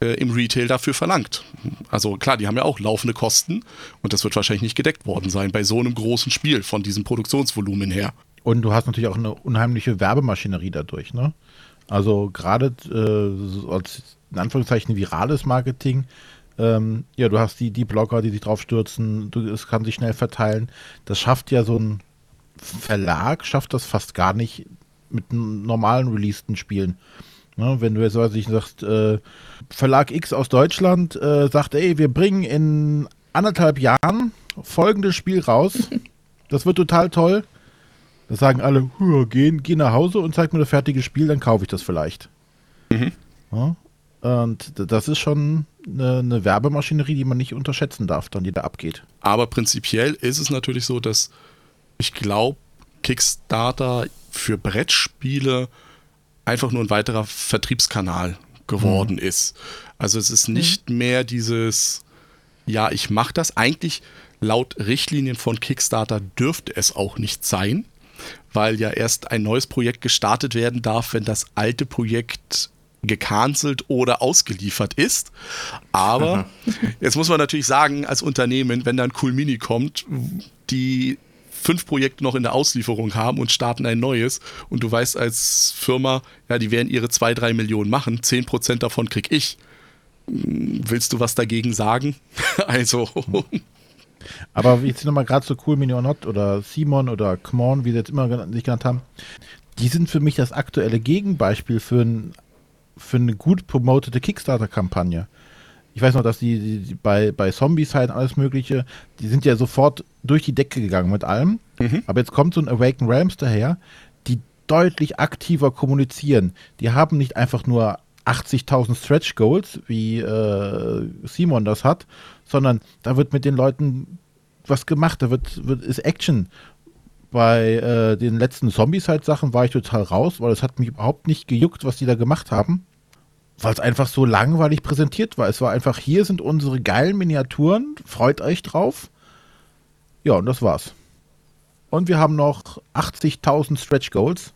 äh, im Retail dafür verlangt. Also klar, die haben ja auch laufende Kosten und das wird wahrscheinlich nicht gedeckt worden sein bei so einem großen Spiel von diesem Produktionsvolumen her. Und du hast natürlich auch eine unheimliche Werbemaschinerie dadurch, ne? Also gerade äh, als in Anführungszeichen virales Marketing, ähm, ja, du hast die, die Blogger, die sich drauf stürzen, du, es kann sich schnell verteilen. Das schafft ja so ein Verlag, schafft das fast gar nicht mit normalen releaseden Spielen. Ne, wenn du jetzt weiß ich, sagst, äh, Verlag X aus Deutschland äh, sagt, ey, wir bringen in anderthalb Jahren folgendes Spiel raus. Das wird total toll. Da sagen alle, "Hua, geh, geh nach Hause und zeig mir das fertige Spiel, dann kaufe ich das vielleicht. Ja, und das ist schon eine, eine Werbemaschinerie, die man nicht unterschätzen darf, dann die da abgeht. Aber prinzipiell ist es natürlich so, dass ich glaube, Kickstarter für Brettspiele einfach nur ein weiterer Vertriebskanal geworden ist. Also es ist nicht mehr dieses, ja, ich mache das. Eigentlich laut Richtlinien von Kickstarter dürfte es auch nicht sein, weil ja erst ein neues Projekt gestartet werden darf, wenn das alte Projekt gecancelt oder ausgeliefert ist. Aber jetzt muss man natürlich sagen, als Unternehmen, wenn dann Cool Mini kommt, die fünf Projekte noch in der Auslieferung haben und starten ein neues und du weißt als Firma, ja, die werden ihre zwei, drei Millionen machen, zehn Prozent davon krieg ich. Hm, Willst du was dagegen sagen? Also, Aber jetzt nochmal gerade so cool Mini or Not oder Simon oder Kmon, wie sie jetzt immer sich genannt haben, die sind für mich das aktuelle Gegenbeispiel für, ein, für eine gut promotete Kickstarter-Kampagne. Ich weiß noch, dass die, die, die bei, bei Zombies halt alles Mögliche, die sind ja sofort durch die Decke gegangen mit allem. Aber jetzt kommt so ein Awaken Realms daher, die deutlich aktiver kommunizieren. Die haben nicht einfach nur 80.000 Stretch Goals, wie äh, Simon das hat, sondern da wird mit den Leuten was gemacht, da wird, wird ist Action. Bei äh, den letzten Zombies-Sachen war ich total raus, weil es hat mich überhaupt nicht gejuckt, was die da gemacht haben. Weil es einfach so langweilig präsentiert war. Es war einfach, hier sind unsere geilen Miniaturen, freut euch drauf. Ja, und das war's. Und wir haben noch 80.000 Stretch Goals.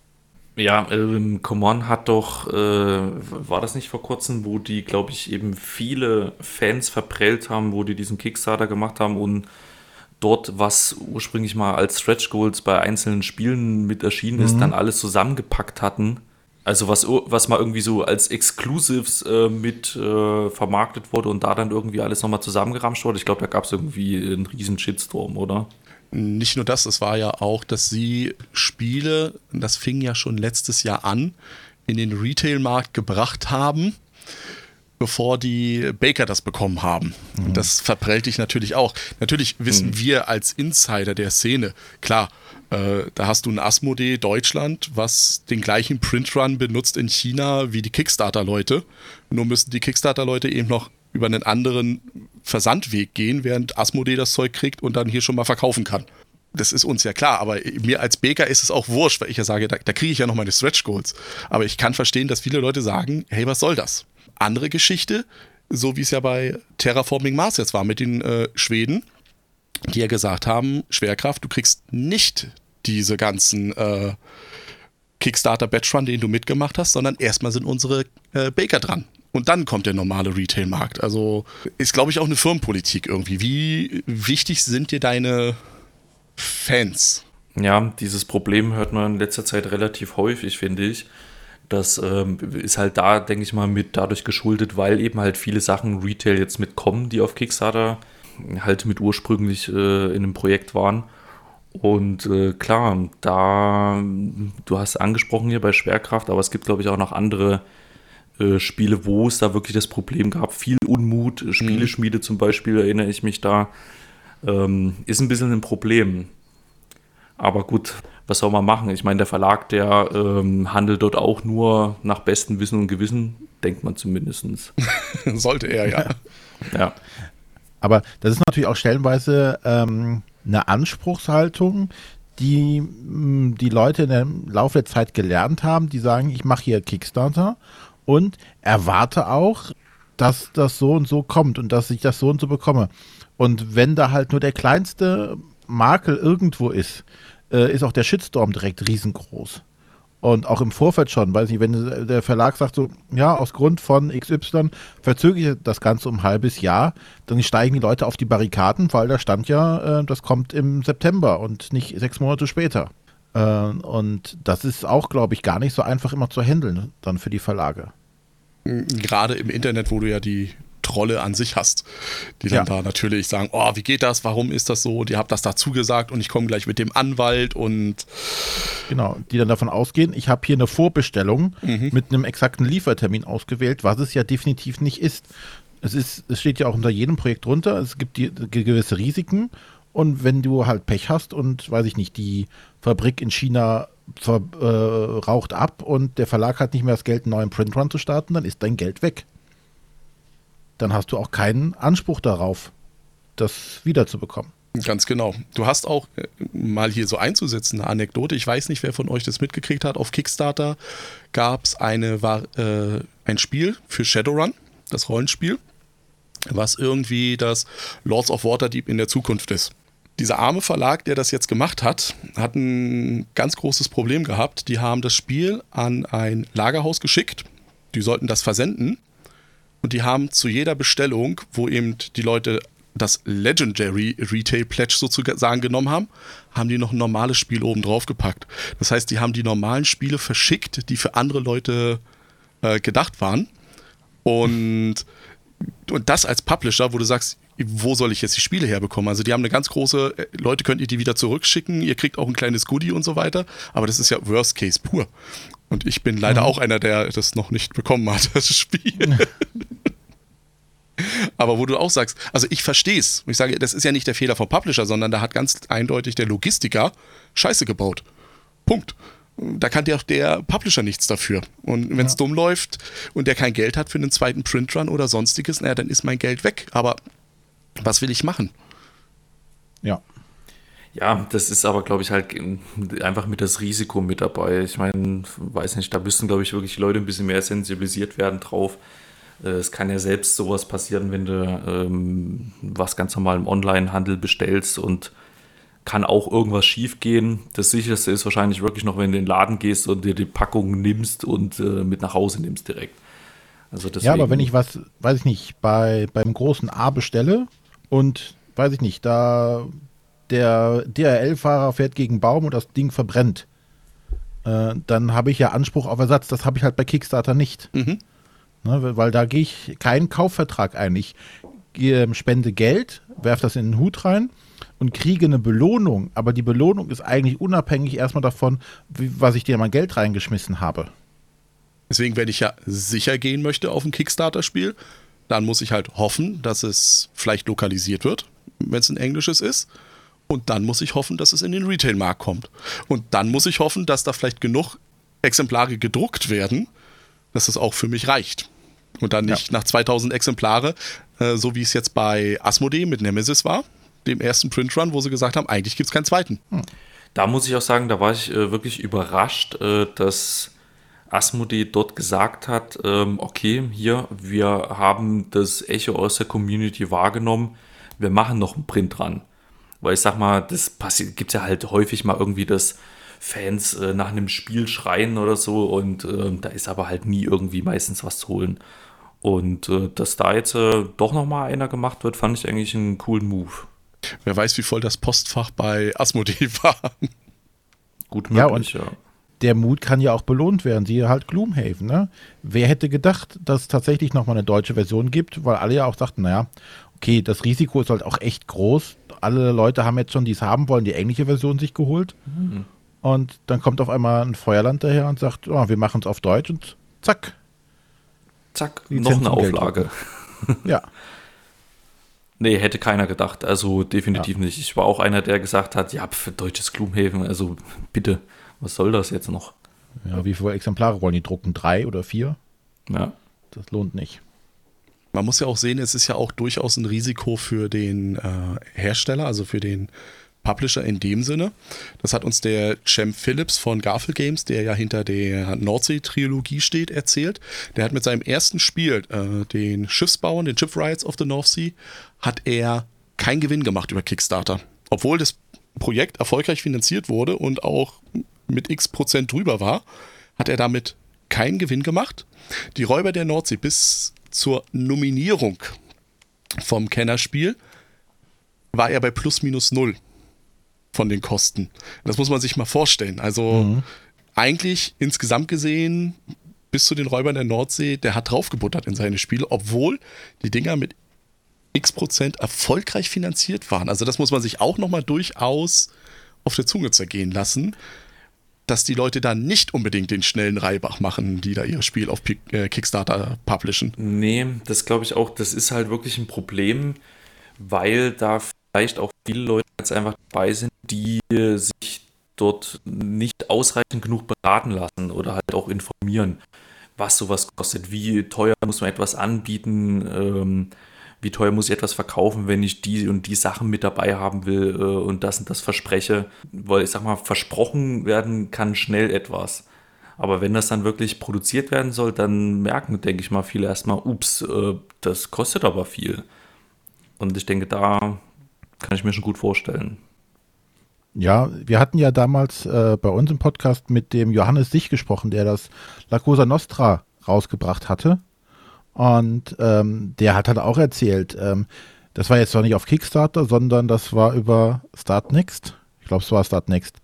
Ja, ähm, Common hat doch, äh, war das nicht vor kurzem, wo die, glaube ich, eben viele Fans verprellt haben, wo die diesen Kickstarter gemacht haben und dort, was ursprünglich mal als Stretch Goals bei einzelnen Spielen mit erschienen ist, mhm. dann alles zusammengepackt hatten. Also was, was mal irgendwie so als Exclusives äh, mit äh, vermarktet wurde und da dann irgendwie alles nochmal zusammengeramscht wurde. Ich glaube, da gab es irgendwie einen riesen Shitstorm, oder? nicht nur das, es war ja auch, dass sie Spiele, das fing ja schon letztes Jahr an, in den Retail-Markt gebracht haben, bevor die Baker das bekommen haben. Mhm. Und das verprellt dich natürlich auch. Natürlich wissen mhm. wir als Insider der Szene, klar, äh, da hast du ein Asmodee Deutschland, was den gleichen Printrun benutzt in China wie die Kickstarter-Leute. Nur müssen die Kickstarter-Leute eben noch über einen anderen Versandweg gehen, während Asmodee das Zeug kriegt und dann hier schon mal verkaufen kann. Das ist uns ja klar, aber mir als Baker ist es auch wurscht, weil ich ja sage, da, da kriege ich ja noch meine Stretch Goals. Aber ich kann verstehen, dass viele Leute sagen, hey, was soll das? Andere Geschichte, so wie es ja bei Terraforming Mars jetzt war mit den äh, Schweden, die ja gesagt haben, Schwerkraft, du kriegst nicht diese ganzen äh, Kickstarter Batchrun, den du mitgemacht hast, sondern erstmal sind unsere äh, Baker dran und dann kommt der normale Retail-Markt. Also ist, glaube ich, auch eine Firmenpolitik irgendwie. Wie wichtig sind dir deine Fans? Ja, dieses Problem hört man in letzter Zeit relativ häufig, finde ich. Das ähm, ist halt da, denke ich mal, mit dadurch geschuldet, weil eben halt viele Sachen Retail jetzt mitkommen, die auf Kickstarter halt mit ursprünglich äh, in einem Projekt waren. Und äh, klar, da, du hast angesprochen hier bei Schwerkraft, aber es gibt, glaube ich, auch noch andere äh, Spiele, wo es da wirklich das Problem gab. Viel Unmut, mhm. Spieleschmiede zum Beispiel, erinnere ich mich da, ähm, ist ein bisschen ein Problem. Aber gut, was soll man machen? Ich meine, der Verlag, der ähm, handelt dort auch nur nach bestem Wissen und Gewissen, denkt man zumindest. Sollte er, ja. ja. Aber das ist natürlich auch stellenweise ähm, eine Anspruchshaltung, die mh, die Leute im Laufe der Zeit gelernt haben, die sagen, ich mache hier Kickstarter und erwarte auch, dass das so und so kommt und dass ich das so und so bekomme. Und wenn da halt nur der kleinste Makel irgendwo ist, äh, ist auch der Shitstorm direkt riesengroß. Und auch im Vorfeld schon, weiß ich, wenn der Verlag sagt so, ja, aus Grund von XY verzögere ich das Ganze um ein halbes Jahr, dann steigen die Leute auf die Barrikaden, weil da stand ja, äh, das kommt im September und nicht sechs Monate später. Äh, und das ist auch, glaube ich, gar nicht so einfach immer zu handeln dann für die Verlage. Gerade im Internet, wo du ja die Trolle an sich hast, die dann ja. da natürlich sagen, oh, wie geht das, warum ist das so, und ihr habt das dazu gesagt und ich komme gleich mit dem Anwalt und genau, die dann davon ausgehen, ich habe hier eine Vorbestellung mhm. mit einem exakten Liefertermin ausgewählt, was es ja definitiv nicht ist. Es ist, es steht ja auch unter jedem Projekt drunter, es gibt die, gewisse Risiken und wenn du halt Pech hast und weiß ich nicht, die Fabrik in China ver, äh, raucht ab und der Verlag hat nicht mehr das Geld, einen neuen Printrun zu starten, dann ist dein Geld weg. Dann hast du auch keinen Anspruch darauf, das wiederzubekommen. Ganz genau. Du hast auch äh, mal hier so einzusetzen, eine Anekdote. Ich weiß nicht, wer von euch das mitgekriegt hat. Auf Kickstarter gab es äh, ein Spiel für Shadowrun, das Rollenspiel, was irgendwie das Lords of Waterdeep in der Zukunft ist dieser arme Verlag, der das jetzt gemacht hat, hat ein ganz großes Problem gehabt. Die haben das Spiel an ein Lagerhaus geschickt. Die sollten das versenden. Und die haben zu jeder Bestellung, wo eben die Leute das Legendary Retail Pledge sozusagen genommen haben, haben die noch ein normales Spiel oben drauf gepackt. Das heißt, die haben die normalen Spiele verschickt, die für andere Leute äh, gedacht waren. Und, und das als Publisher, wo du sagst, wo soll ich jetzt die Spiele herbekommen? Also die haben eine ganz große, äh, Leute könnt ihr die wieder zurückschicken, ihr kriegt auch ein kleines Goodie und so weiter, aber das ist ja Worst Case pur. Und ich bin leider mhm. auch einer, der das noch nicht bekommen hat, das Spiel. aber wo du auch sagst, also ich verstehe es. Ich sage, das ist ja nicht der Fehler vom Publisher, sondern da hat ganz eindeutig der Logistiker Scheiße gebaut. Punkt da kann der, der Publisher nichts dafür. Und wenn es ja. dumm läuft und der kein Geld hat für einen zweiten Printrun oder sonstiges, naja, dann ist mein Geld weg. Aber was will ich machen? Ja. Ja, das ist aber, glaube ich, halt einfach mit das Risiko mit dabei. Ich meine, weiß nicht, da müssten, glaube ich, wirklich Leute ein bisschen mehr sensibilisiert werden drauf. Äh, es kann ja selbst sowas passieren, wenn du ähm, was ganz normal im Onlinehandel bestellst und kann auch irgendwas schief gehen. Das sicherste ist wahrscheinlich wirklich noch, wenn du in den Laden gehst und dir die Packung nimmst und äh, mit nach Hause nimmst direkt. Also deswegen, ja, aber wenn ich was, weiß ich nicht, bei, beim großen A bestelle und, weiß ich nicht, da der DRL-Fahrer fährt gegen Baum und das Ding verbrennt, äh, dann habe ich ja Anspruch auf Ersatz. Das habe ich halt bei Kickstarter nicht. Mhm. Ne, weil da gehe ich keinen Kaufvertrag ein. Ich äh, spende Geld, werfe das in den Hut rein und kriege eine Belohnung. Aber die Belohnung ist eigentlich unabhängig erstmal davon, wie, was ich dir mein Geld reingeschmissen habe. Deswegen, wenn ich ja sicher gehen möchte auf ein Kickstarter-Spiel, dann muss ich halt hoffen, dass es vielleicht lokalisiert wird, wenn es ein englisches ist. Und dann muss ich hoffen, dass es in den Retail-Markt kommt. Und dann muss ich hoffen, dass da vielleicht genug Exemplare gedruckt werden, dass es auch für mich reicht. Und dann nicht ja. nach 2000 Exemplare, äh, so wie es jetzt bei Asmodee mit Nemesis war, dem ersten Printrun, wo sie gesagt haben, eigentlich gibt es keinen zweiten. Hm. Da muss ich auch sagen, da war ich äh, wirklich überrascht, äh, dass Asmodee dort gesagt hat, ähm, okay, hier, wir haben das Echo aus der Community wahrgenommen, wir machen noch einen Print dran. Weil ich sag mal, das gibt es ja halt häufig mal irgendwie, dass Fans äh, nach einem Spiel schreien oder so und äh, da ist aber halt nie irgendwie meistens was zu holen. Und äh, dass da jetzt äh, doch nochmal einer gemacht wird, fand ich eigentlich einen coolen Move. Wer weiß, wie voll das Postfach bei Asmodee war. Gut möglich, ja. Und ja. Der Mut kann ja auch belohnt werden, siehe halt Gloomhaven. Ne? Wer hätte gedacht, dass es tatsächlich nochmal eine deutsche Version gibt, weil alle ja auch sagten, naja, okay, das Risiko ist halt auch echt groß. Alle Leute haben jetzt schon, die es haben wollen, die englische Version sich geholt. Mhm. Und dann kommt auf einmal ein Feuerland daher und sagt, oh, wir machen es auf Deutsch und zack. Zack, noch eine Auflage. ja. Nee, hätte keiner gedacht. Also definitiv ja. nicht. Ich war auch einer, der gesagt hat, ja, für deutsches Gloomhaven, also bitte, was soll das jetzt noch? Ja, wie viele Exemplare wollen die drucken? Drei oder vier? Ja. Das lohnt nicht. Man muss ja auch sehen, es ist ja auch durchaus ein Risiko für den äh, Hersteller, also für den Publisher in dem Sinne. Das hat uns der Cem Phillips von Garfield Games, der ja hinter der Nordsee-Trilogie steht, erzählt. Der hat mit seinem ersten Spiel, äh, den Schiffsbauern, den Shipwrights of the North Sea, hat er keinen Gewinn gemacht über Kickstarter. Obwohl das Projekt erfolgreich finanziert wurde und auch mit x Prozent drüber war, hat er damit keinen Gewinn gemacht. Die Räuber der Nordsee bis zur Nominierung vom Kennerspiel war er bei plus minus null von den Kosten. Das muss man sich mal vorstellen. Also mhm. eigentlich insgesamt gesehen bis zu den Räubern der Nordsee, der hat draufgebuttert in seine Spiele, obwohl die Dinger mit x Prozent erfolgreich finanziert waren. Also das muss man sich auch nochmal durchaus auf der Zunge zergehen lassen, dass die Leute da nicht unbedingt den schnellen Reibach machen, die da ihr Spiel auf äh, Kickstarter publishen. Nee, das glaube ich auch, das ist halt wirklich ein Problem, weil da vielleicht auch viele Leute jetzt einfach dabei sind, die sich dort nicht ausreichend genug beraten lassen oder halt auch informieren, was sowas kostet, wie teuer muss man etwas anbieten, ähm, wie teuer muss ich etwas verkaufen, wenn ich die und die Sachen mit dabei haben will äh, und das und das verspreche. Weil ich sag mal, versprochen werden kann schnell etwas. Aber wenn das dann wirklich produziert werden soll, dann merken, denke ich mal, viele erstmal, ups, äh, das kostet aber viel. Und ich denke, da kann ich mir schon gut vorstellen. Ja, wir hatten ja damals äh, bei uns im Podcast mit dem Johannes Sich gesprochen, der das La Cosa Nostra rausgebracht hatte. Und ähm, der hat halt auch erzählt, ähm, das war jetzt zwar nicht auf Kickstarter, sondern das war über Startnext. Ich glaube, es war Startnext,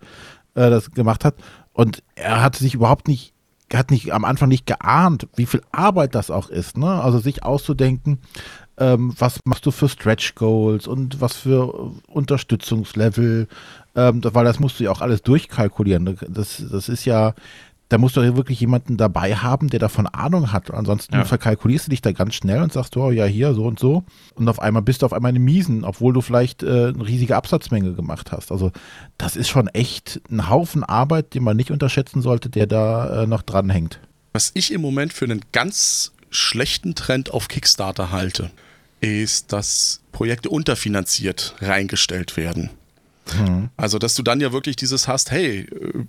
äh, das gemacht hat. Und er hat sich überhaupt nicht, hat nicht am Anfang nicht geahnt, wie viel Arbeit das auch ist. Ne? Also sich auszudenken, ähm, was machst du für Stretch Goals und was für Unterstützungslevel, ähm, weil das musst du ja auch alles durchkalkulieren. Das, das ist ja da musst du ja wirklich jemanden dabei haben, der davon Ahnung hat. Ansonsten ja. verkalkulierst du dich da ganz schnell und sagst, oh ja, hier, so und so. Und auf einmal bist du auf einmal eine Miesen, obwohl du vielleicht äh, eine riesige Absatzmenge gemacht hast. Also das ist schon echt ein Haufen Arbeit, den man nicht unterschätzen sollte, der da äh, noch dranhängt. Was ich im Moment für einen ganz schlechten Trend auf Kickstarter halte, ist, dass Projekte unterfinanziert reingestellt werden. Mhm. Also, dass du dann ja wirklich dieses hast, hey, äh,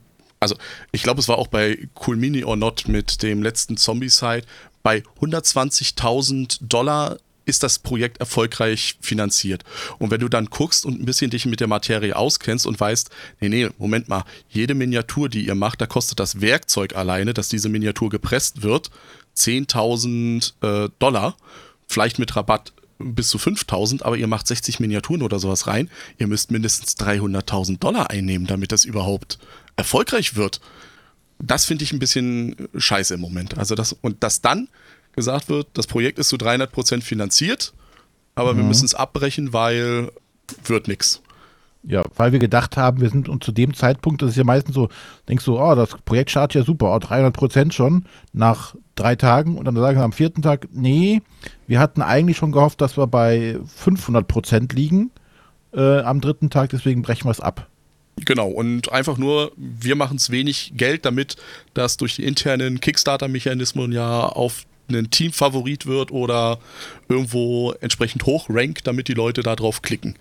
also ich glaube, es war auch bei Cool Mini or Not mit dem letzten Zombie-Site, bei 120.000 Dollar ist das Projekt erfolgreich finanziert. Und wenn du dann guckst und ein bisschen dich mit der Materie auskennst und weißt, nee, nee, Moment mal, jede Miniatur, die ihr macht, da kostet das Werkzeug alleine, dass diese Miniatur gepresst wird, 10.000 äh, Dollar, vielleicht mit Rabatt bis zu 5000, aber ihr macht 60 Miniaturen oder sowas rein, ihr müsst mindestens 300.000 Dollar einnehmen, damit das überhaupt erfolgreich wird. Das finde ich ein bisschen scheiße im Moment. Also das, und dass dann gesagt wird, das Projekt ist zu 300 Prozent finanziert, aber mhm. wir müssen es abbrechen, weil wird nichts. Ja, weil wir gedacht haben, wir sind und zu dem Zeitpunkt, das ist ja meistens so, denkst du, oh, das Projekt startet ja super, oh, 300 Prozent schon nach drei Tagen und dann sagen sie am vierten Tag, nee, wir hatten eigentlich schon gehofft, dass wir bei 500 Prozent liegen äh, am dritten Tag, deswegen brechen wir es ab. Genau, und einfach nur, wir machen es wenig Geld, damit das durch die internen Kickstarter-Mechanismen ja auf einen Teamfavorit wird oder irgendwo entsprechend hoch rankt, damit die Leute da drauf klicken.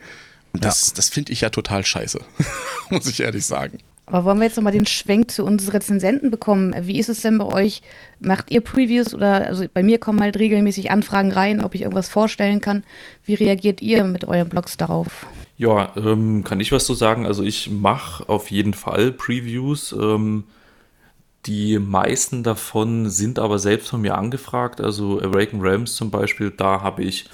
Und das, ja. das finde ich ja total scheiße, muss ich ehrlich sagen. Aber wollen wir jetzt nochmal den Schwenk zu uns Rezensenten bekommen? Wie ist es denn bei euch? Macht ihr Previews oder, also bei mir kommen halt regelmäßig Anfragen rein, ob ich irgendwas vorstellen kann. Wie reagiert ihr mit euren Blogs darauf? Ja, ähm, kann ich was so sagen? Also ich mache auf jeden Fall Previews. Ähm, die meisten davon sind aber selbst von mir angefragt. Also Awaken Realms zum Beispiel, da habe ich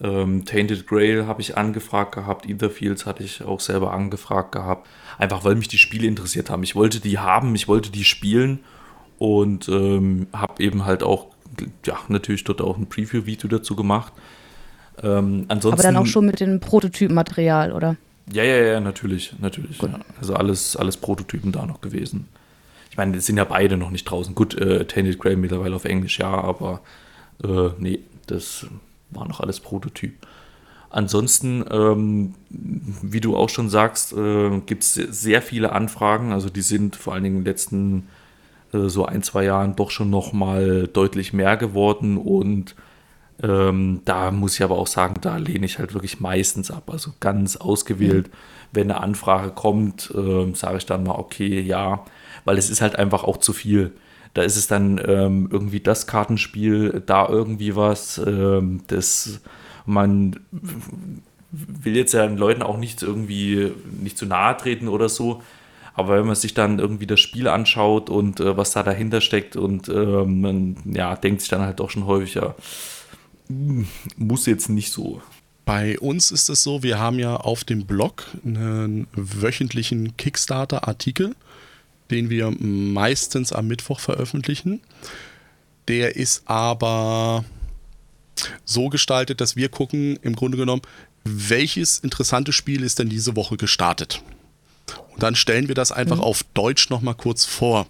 ähm, Tainted Grail habe ich angefragt gehabt, Etherfields hatte ich auch selber angefragt gehabt. Einfach weil mich die Spiele interessiert haben. Ich wollte die haben, ich wollte die spielen und ähm, habe eben halt auch, ja, natürlich dort auch ein Preview-Video dazu gemacht. Ähm, ansonsten, Aber dann auch schon mit dem Prototypmaterial, oder? Ja, ja, ja, natürlich, natürlich. Ja. Also alles, alles Prototypen da noch gewesen. Ich meine, jetzt sind ja beide noch nicht draußen. Gut, äh, Tainted Grail mittlerweile auf Englisch, ja, aber äh, nee, das war noch alles Prototyp. Ansonsten, ähm, wie du auch schon sagst, äh, gibt es sehr viele Anfragen. Also die sind vor allen Dingen in den letzten äh, so ein, zwei Jahren doch schon noch mal deutlich mehr geworden und ähm, da muss ich aber auch sagen, da lehne ich halt wirklich meistens ab. Also ganz ausgewählt, mhm. wenn eine Anfrage kommt, äh, sage ich dann mal, okay, ja, weil es ist halt einfach auch zu viel. Da ist es dann ähm, irgendwie das Kartenspiel, da irgendwie was, ähm, das man will jetzt ja den Leuten auch nicht irgendwie nicht zu nahe treten oder so. Aber wenn man sich dann irgendwie das Spiel anschaut und äh, was da dahinter steckt und ähm, man ja, denkt sich dann halt doch schon häufig, ja, muss jetzt nicht so. Bei uns ist es so, wir haben ja auf dem Blog einen wöchentlichen Kickstarter-Artikel, den wir meistens am Mittwoch veröffentlichen. Der ist aber so gestaltet, dass wir gucken, im Grunde genommen, welches interessante Spiel ist denn diese Woche gestartet. Und dann stellen wir das einfach mhm. auf Deutsch nochmal kurz vor,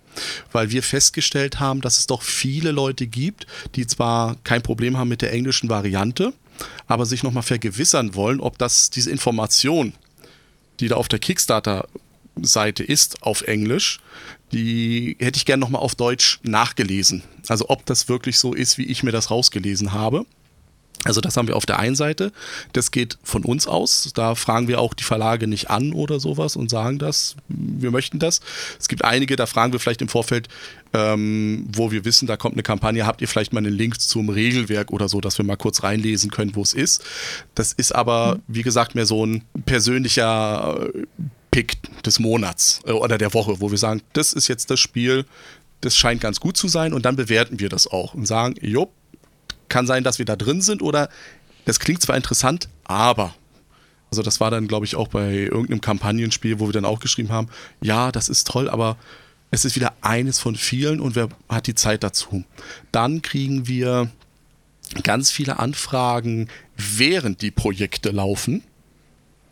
weil wir festgestellt haben, dass es doch viele Leute gibt, die zwar kein Problem haben mit der englischen Variante, aber sich nochmal vergewissern wollen, ob das diese Information, die da auf der Kickstarter-Seite ist, auf Englisch, die hätte ich gerne nochmal auf Deutsch nachgelesen. Also ob das wirklich so ist, wie ich mir das rausgelesen habe. Also das haben wir auf der einen Seite. Das geht von uns aus. Da fragen wir auch die Verlage nicht an oder sowas und sagen das. Wir möchten das. Es gibt einige, da fragen wir vielleicht im Vorfeld, ähm, wo wir wissen, da kommt eine Kampagne, habt ihr vielleicht mal einen Link zum Regelwerk oder so, dass wir mal kurz reinlesen können, wo es ist. Das ist aber, wie gesagt, mehr so ein persönlicher Pick des Monats äh, oder der Woche, wo wir sagen, das ist jetzt das Spiel, das scheint ganz gut zu sein und dann bewerten wir das auch und sagen, jo, kann sein, dass wir da drin sind oder das klingt zwar interessant, aber. Also das war dann, glaube ich, auch bei irgendeinem Kampagnenspiel, wo wir dann auch geschrieben haben, ja, das ist toll, aber es ist wieder eines von vielen und wer hat die Zeit dazu? Dann kriegen wir ganz viele Anfragen, während die Projekte laufen.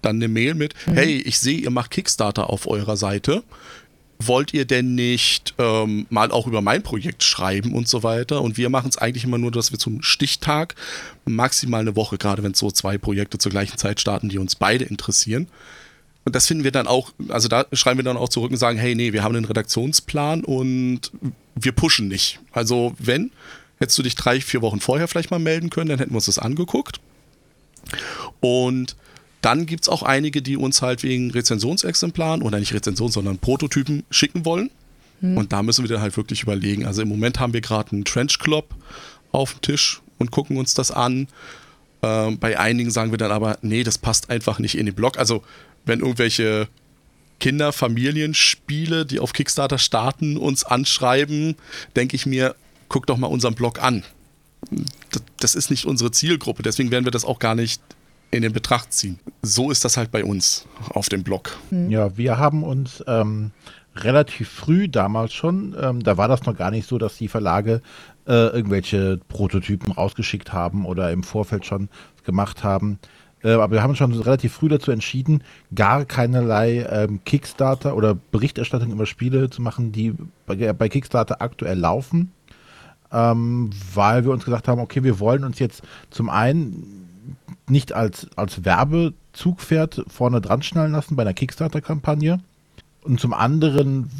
Dann eine Mail mit, mhm. hey, ich sehe, ihr macht Kickstarter auf eurer Seite wollt ihr denn nicht ähm, mal auch über mein Projekt schreiben und so weiter? Und wir machen es eigentlich immer nur, dass wir zum Stichtag maximal eine Woche, gerade wenn so zwei Projekte zur gleichen Zeit starten, die uns beide interessieren. Und das finden wir dann auch, also da schreiben wir dann auch zurück und sagen, hey, nee, wir haben einen Redaktionsplan und wir pushen nicht. Also wenn, hättest du dich drei, vier Wochen vorher vielleicht mal melden können, dann hätten wir uns das angeguckt. Und dann gibt es auch einige, die uns halt wegen Rezensionsexemplaren oder nicht Rezension, sondern Prototypen schicken wollen. Hm. Und da müssen wir dann halt wirklich überlegen. Also im Moment haben wir gerade einen Trench Club auf dem Tisch und gucken uns das an. Ähm, bei einigen sagen wir dann aber, nee, das passt einfach nicht in den Blog. Also wenn irgendwelche Kinder, Familienspiele, die auf Kickstarter starten, uns anschreiben, denke ich mir, guck doch mal unseren Blog an. Das ist nicht unsere Zielgruppe, deswegen werden wir das auch gar nicht in den Betracht ziehen. So ist das halt bei uns auf dem Blog. Ja, wir haben uns ähm, relativ früh damals schon, ähm, da war das noch gar nicht so, dass die Verlage äh, irgendwelche Prototypen rausgeschickt haben oder im Vorfeld schon gemacht haben. Äh, aber wir haben schon relativ früh dazu entschieden, gar keinerlei ähm, Kickstarter oder Berichterstattung über Spiele zu machen, die bei, bei Kickstarter aktuell laufen. Ähm, weil wir uns gesagt haben, okay, wir wollen uns jetzt zum einen nicht als, als Werbezugpferd vorne dran schnallen lassen bei einer Kickstarter-Kampagne. Und zum anderen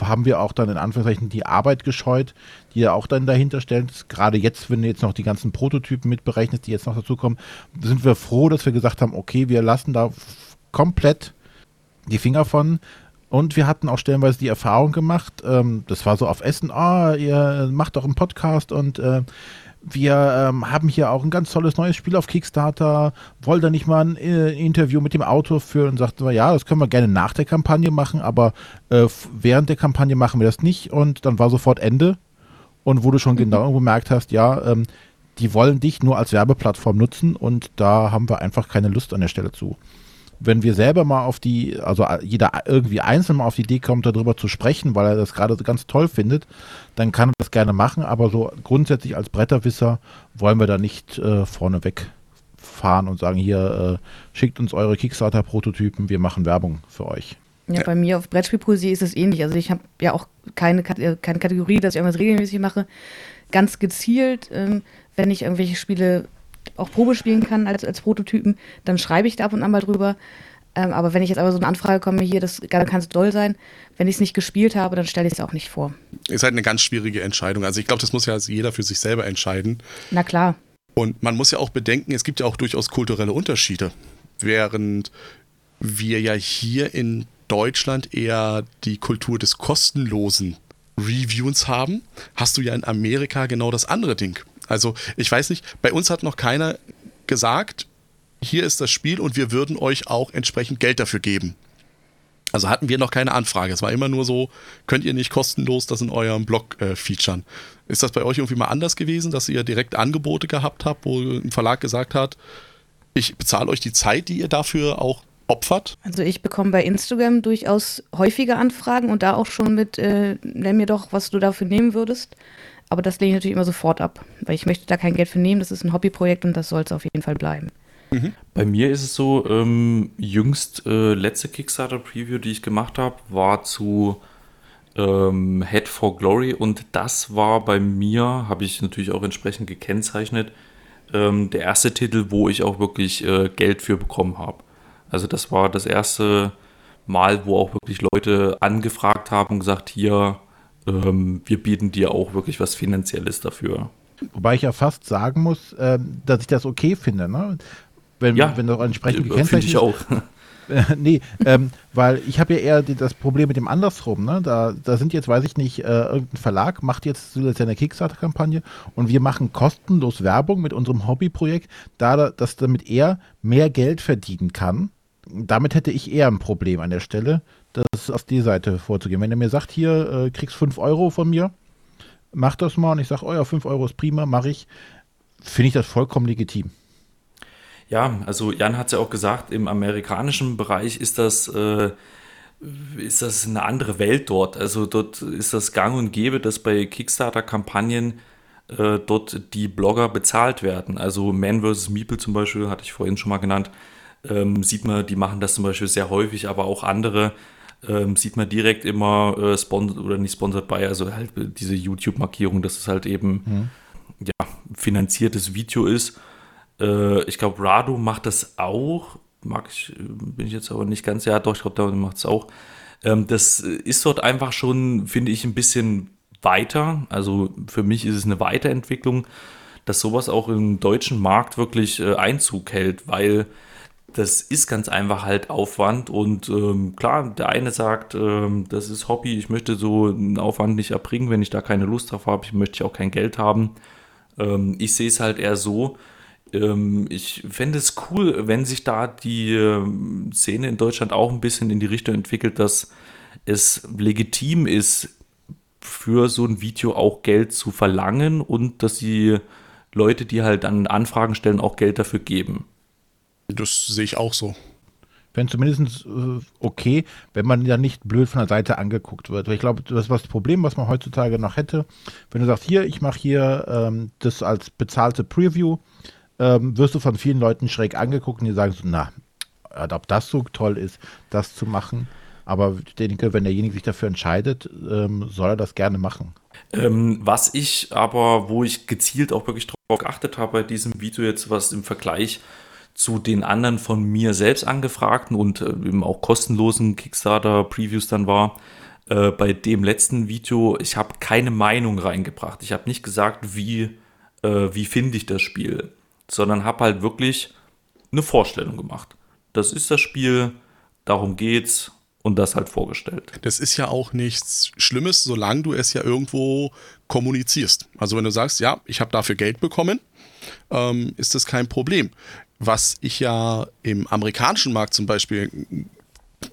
haben wir auch dann in Anführungszeichen die Arbeit gescheut, die ja auch dann dahinter stellt. Gerade jetzt, wenn du jetzt noch die ganzen Prototypen mitberechnest, die jetzt noch dazukommen, sind wir froh, dass wir gesagt haben, okay, wir lassen da komplett die Finger von. Und wir hatten auch stellenweise die Erfahrung gemacht, ähm, das war so auf Essen, ah, ihr macht doch einen Podcast und äh, wir ähm, haben hier auch ein ganz tolles neues Spiel auf Kickstarter. Wollt ihr nicht mal ein äh, Interview mit dem Autor führen? Und sagten wir, ja, das können wir gerne nach der Kampagne machen, aber äh, während der Kampagne machen wir das nicht. Und dann war sofort Ende. Und wo du schon mhm. genau gemerkt hast, ja, ähm, die wollen dich nur als Werbeplattform nutzen und da haben wir einfach keine Lust an der Stelle zu wenn wir selber mal auf die, also jeder irgendwie einzeln mal auf die Idee kommt, darüber zu sprechen, weil er das gerade ganz toll findet, dann kann er das gerne machen, aber so grundsätzlich als Bretterwisser wollen wir da nicht äh, vorneweg fahren und sagen, hier, äh, schickt uns eure Kickstarter-Prototypen, wir machen Werbung für euch. Ja, bei mir auf Brettspielpoesie ist es ähnlich. Also ich habe ja auch keine, äh, keine Kategorie, dass ich irgendwas regelmäßig mache. Ganz gezielt, ähm, wenn ich irgendwelche Spiele auch Probe spielen kann als, als Prototypen, dann schreibe ich da ab und an mal drüber. Ähm, aber wenn ich jetzt aber so eine Anfrage komme, hier, das kann es doll sein, wenn ich es nicht gespielt habe, dann stelle ich es auch nicht vor. Ist halt eine ganz schwierige Entscheidung. Also ich glaube, das muss ja jeder für sich selber entscheiden. Na klar. Und man muss ja auch bedenken, es gibt ja auch durchaus kulturelle Unterschiede. Während wir ja hier in Deutschland eher die Kultur des kostenlosen Reviews haben, hast du ja in Amerika genau das andere Ding. Also ich weiß nicht, bei uns hat noch keiner gesagt, hier ist das Spiel und wir würden euch auch entsprechend Geld dafür geben. Also hatten wir noch keine Anfrage. Es war immer nur so, könnt ihr nicht kostenlos das in eurem Blog äh, featuren. Ist das bei euch irgendwie mal anders gewesen, dass ihr direkt Angebote gehabt habt, wo ein Verlag gesagt hat, ich bezahle euch die Zeit, die ihr dafür auch opfert? Also ich bekomme bei Instagram durchaus häufige Anfragen und da auch schon mit, äh, nenn mir doch, was du dafür nehmen würdest. Aber das lehne ich natürlich immer sofort ab, weil ich möchte da kein Geld für nehmen. Das ist ein Hobbyprojekt und das soll es auf jeden Fall bleiben. Mhm. Bei mir ist es so, ähm, jüngst äh, letzte Kickstarter-Preview, die ich gemacht habe, war zu ähm, Head for Glory und das war bei mir, habe ich natürlich auch entsprechend gekennzeichnet, ähm, der erste Titel, wo ich auch wirklich äh, Geld für bekommen habe. Also das war das erste Mal, wo auch wirklich Leute angefragt haben und gesagt, hier, ähm, wir bieten dir auch wirklich was Finanzielles dafür. Wobei ich ja fast sagen muss, äh, dass ich das okay finde, ne? Wenn, ja, wenn doch entsprechend gekennzeichnet ich auch. nee, ähm, weil ich habe ja eher die, das Problem mit dem andersrum. Ne? Da, da sind jetzt, weiß ich nicht, äh, irgendein Verlag macht jetzt zuletzt eine Kickstarter-Kampagne und wir machen kostenlos Werbung mit unserem Hobbyprojekt, da dass damit er mehr Geld verdienen kann. Damit hätte ich eher ein Problem an der Stelle, das auf die Seite vorzugehen. Wenn er mir sagt, hier äh, kriegst 5 Euro von mir, mach das mal und ich sage, oh ja, 5 Euro ist prima, mache ich, finde ich das vollkommen legitim. Ja, also Jan hat es ja auch gesagt, im amerikanischen Bereich ist das, äh, ist das eine andere Welt dort. Also dort ist das gang und gäbe, dass bei Kickstarter-Kampagnen äh, dort die Blogger bezahlt werden. Also Man vs. Meeple zum Beispiel, hatte ich vorhin schon mal genannt, ähm, sieht man, die machen das zum Beispiel sehr häufig, aber auch andere ähm, sieht man direkt immer äh, sponsored oder nicht sponsored bei, also halt diese YouTube-Markierung, dass es halt eben mhm. ja, finanziertes Video ist. Äh, ich glaube, Rado macht das auch. Mag ich, bin ich jetzt aber nicht ganz, ja, doch, ich glaube, der macht es auch. Ähm, das ist dort einfach schon, finde ich, ein bisschen weiter. Also für mich ist es eine Weiterentwicklung, dass sowas auch im deutschen Markt wirklich äh, Einzug hält, weil das ist ganz einfach halt Aufwand und ähm, klar, der eine sagt, ähm, das ist Hobby, ich möchte so einen Aufwand nicht erbringen, wenn ich da keine Lust drauf habe, ich möchte auch kein Geld haben. Ähm, ich sehe es halt eher so, ähm, ich fände es cool, wenn sich da die ähm, Szene in Deutschland auch ein bisschen in die Richtung entwickelt, dass es legitim ist, für so ein Video auch Geld zu verlangen und dass die Leute, die halt dann Anfragen stellen, auch Geld dafür geben. Das sehe ich auch so. Wäre zumindest äh, okay, wenn man ja nicht blöd von der Seite angeguckt wird. Weil ich glaube, das ist das Problem, was man heutzutage noch hätte. Wenn du sagst, hier, ich mache hier ähm, das als bezahlte Preview, ähm, wirst du von vielen Leuten schräg angeguckt und die sagen so, na, ob das so toll ist, das zu machen. Aber ich denke, wenn derjenige sich dafür entscheidet, ähm, soll er das gerne machen. Ähm, was ich aber, wo ich gezielt auch wirklich darauf geachtet habe bei diesem Video jetzt, was im Vergleich zu den anderen von mir selbst angefragten und äh, eben auch kostenlosen Kickstarter-Previews dann war, äh, bei dem letzten Video, ich habe keine Meinung reingebracht. Ich habe nicht gesagt, wie, äh, wie finde ich das Spiel, sondern habe halt wirklich eine Vorstellung gemacht. Das ist das Spiel, darum geht's, und das halt vorgestellt. Das ist ja auch nichts Schlimmes, solange du es ja irgendwo kommunizierst. Also wenn du sagst, ja, ich habe dafür Geld bekommen, ähm, ist das kein Problem. Was ich ja im amerikanischen Markt zum Beispiel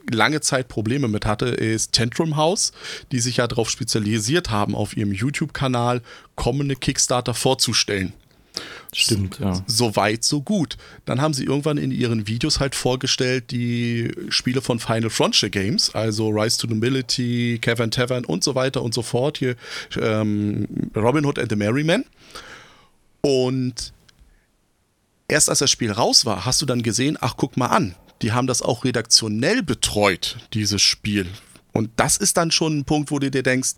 lange Zeit Probleme mit hatte, ist Tantrum House, die sich ja darauf spezialisiert haben, auf ihrem YouTube-Kanal kommende Kickstarter vorzustellen. Stimmt, ja. So weit, so gut. Dann haben sie irgendwann in ihren Videos halt vorgestellt, die Spiele von Final Frontier Games, also Rise to Nobility, Cavern Tavern und so weiter und so fort. Hier ähm, Robin Hood and the Merryman. Und erst als das Spiel raus war, hast du dann gesehen, ach, guck mal an, die haben das auch redaktionell betreut, dieses Spiel. Und das ist dann schon ein Punkt, wo du dir denkst,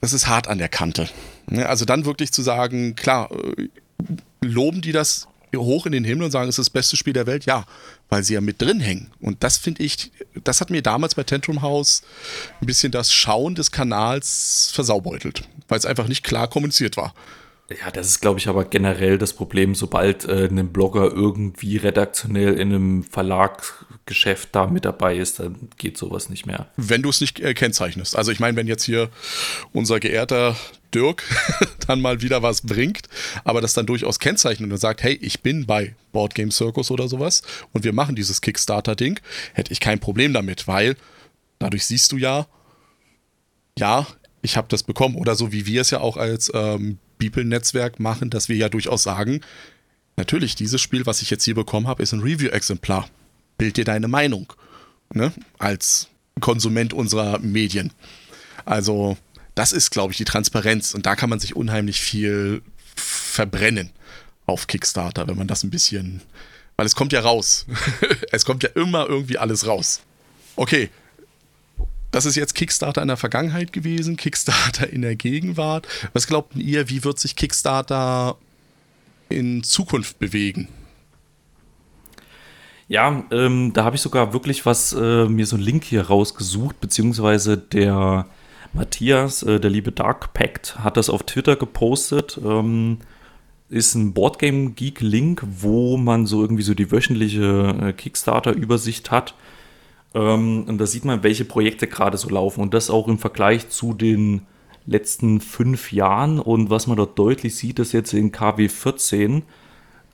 das ist hart an der Kante. Also dann wirklich zu sagen, klar, äh, loben die das hoch in den Himmel und sagen, es ist das beste Spiel der Welt? Ja, weil sie ja mit drin hängen. Und das finde ich, das hat mir damals bei Tantrum House ein bisschen das Schauen des Kanals versaubeutelt, weil es einfach nicht klar kommuniziert war. Ja, das ist, glaube ich, aber generell das Problem, sobald äh, ein Blogger irgendwie redaktionell in einem Verlagsgeschäft da mit dabei ist, dann geht sowas nicht mehr. Wenn du es nicht äh, kennzeichnest. Also ich meine, wenn jetzt hier unser geehrter Dirk dann mal wieder was bringt, aber das dann durchaus kennzeichnet und sagt, hey, ich bin bei Board Game Circus oder sowas und wir machen dieses Kickstarter-Ding, hätte ich kein Problem damit, weil dadurch siehst du ja, ja, ich habe das bekommen. Oder so wie wir es ja auch als ähm, Beeple-Netzwerk machen, dass wir ja durchaus sagen, natürlich, dieses Spiel, was ich jetzt hier bekommen habe, ist ein Review-Exemplar. Bild dir deine Meinung. Ne? Als Konsument unserer Medien. Also, das ist, glaube ich, die Transparenz. Und da kann man sich unheimlich viel verbrennen auf Kickstarter, wenn man das ein bisschen. Weil es kommt ja raus. es kommt ja immer irgendwie alles raus. Okay, das ist jetzt Kickstarter in der Vergangenheit gewesen, Kickstarter in der Gegenwart. Was glaubt ihr, wie wird sich Kickstarter in Zukunft bewegen? Ja, ähm, da habe ich sogar wirklich was, äh, mir so einen Link hier rausgesucht, beziehungsweise der Matthias, äh, der liebe Dark Pact, hat das auf Twitter gepostet. Ähm, ist ein Boardgame Geek Link, wo man so irgendwie so die wöchentliche äh, Kickstarter-Übersicht hat. Ähm, und da sieht man, welche Projekte gerade so laufen. Und das auch im Vergleich zu den letzten fünf Jahren. Und was man dort deutlich sieht, ist jetzt in KW 14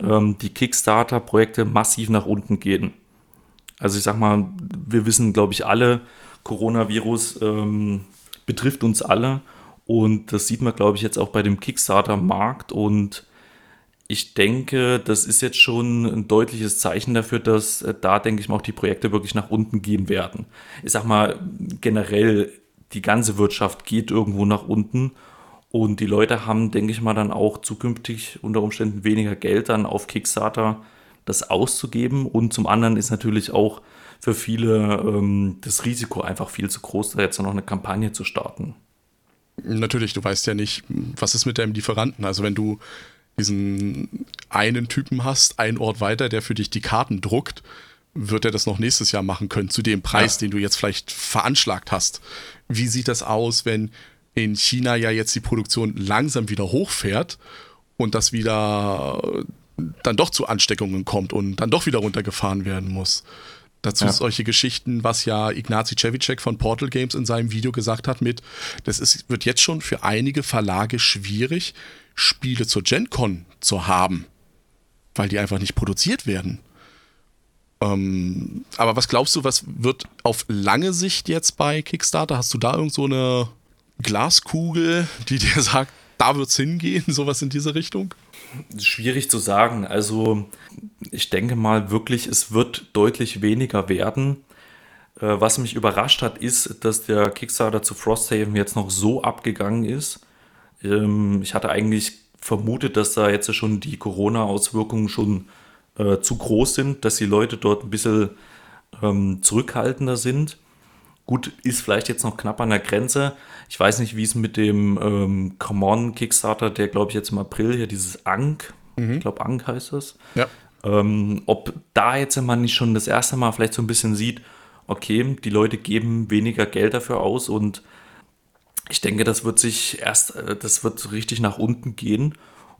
ähm, die Kickstarter-Projekte massiv nach unten gehen. Also ich sag mal, wir wissen, glaube ich, alle, Coronavirus ähm, betrifft uns alle. Und das sieht man, glaube ich, jetzt auch bei dem Kickstarter-Markt. Und ich denke, das ist jetzt schon ein deutliches Zeichen dafür, dass äh, da, denke ich mal, auch die Projekte wirklich nach unten gehen werden. Ich sag mal, generell, die ganze Wirtschaft geht irgendwo nach unten und die Leute haben, denke ich mal, dann auch zukünftig unter Umständen weniger Geld dann auf Kickstarter das auszugeben und zum anderen ist natürlich auch für viele ähm, das Risiko einfach viel zu groß, da jetzt noch eine Kampagne zu starten. Natürlich, du weißt ja nicht, was ist mit deinem Lieferanten. Also wenn du diesen einen Typen hast, einen Ort weiter, der für dich die Karten druckt, wird er das noch nächstes Jahr machen können, zu dem Preis, ja. den du jetzt vielleicht veranschlagt hast. Wie sieht das aus, wenn in China ja jetzt die Produktion langsam wieder hochfährt und das wieder dann doch zu Ansteckungen kommt und dann doch wieder runtergefahren werden muss? Dazu ja. solche Geschichten, was ja Ignazi Cevicek von Portal Games in seinem Video gesagt hat mit, das ist, wird jetzt schon für einige Verlage schwierig, Spiele zur GenCon zu haben, weil die einfach nicht produziert werden. Ähm, aber was glaubst du, was wird auf lange Sicht jetzt bei Kickstarter? Hast du da irgend so eine Glaskugel, die dir sagt, da wird es hingehen, sowas in diese Richtung? Schwierig zu sagen. Also ich denke mal wirklich, es wird deutlich weniger werden. Äh, was mich überrascht hat, ist, dass der Kickstarter zu Frosthaven jetzt noch so abgegangen ist. Ähm, ich hatte eigentlich vermutet, dass da jetzt schon die Corona-Auswirkungen schon äh, zu groß sind, dass die Leute dort ein bisschen ähm, zurückhaltender sind. Gut, ist vielleicht jetzt noch knapp an der Grenze. Ich weiß nicht, wie es mit dem ähm, Come On Kickstarter, der glaube ich jetzt im April hier dieses Ank, mhm. ich glaube Ank heißt das. Ja. Ähm, ob da jetzt man nicht schon das erste Mal vielleicht so ein bisschen sieht, okay, die Leute geben weniger Geld dafür aus und ich denke, das wird sich erst, äh, das wird so richtig nach unten gehen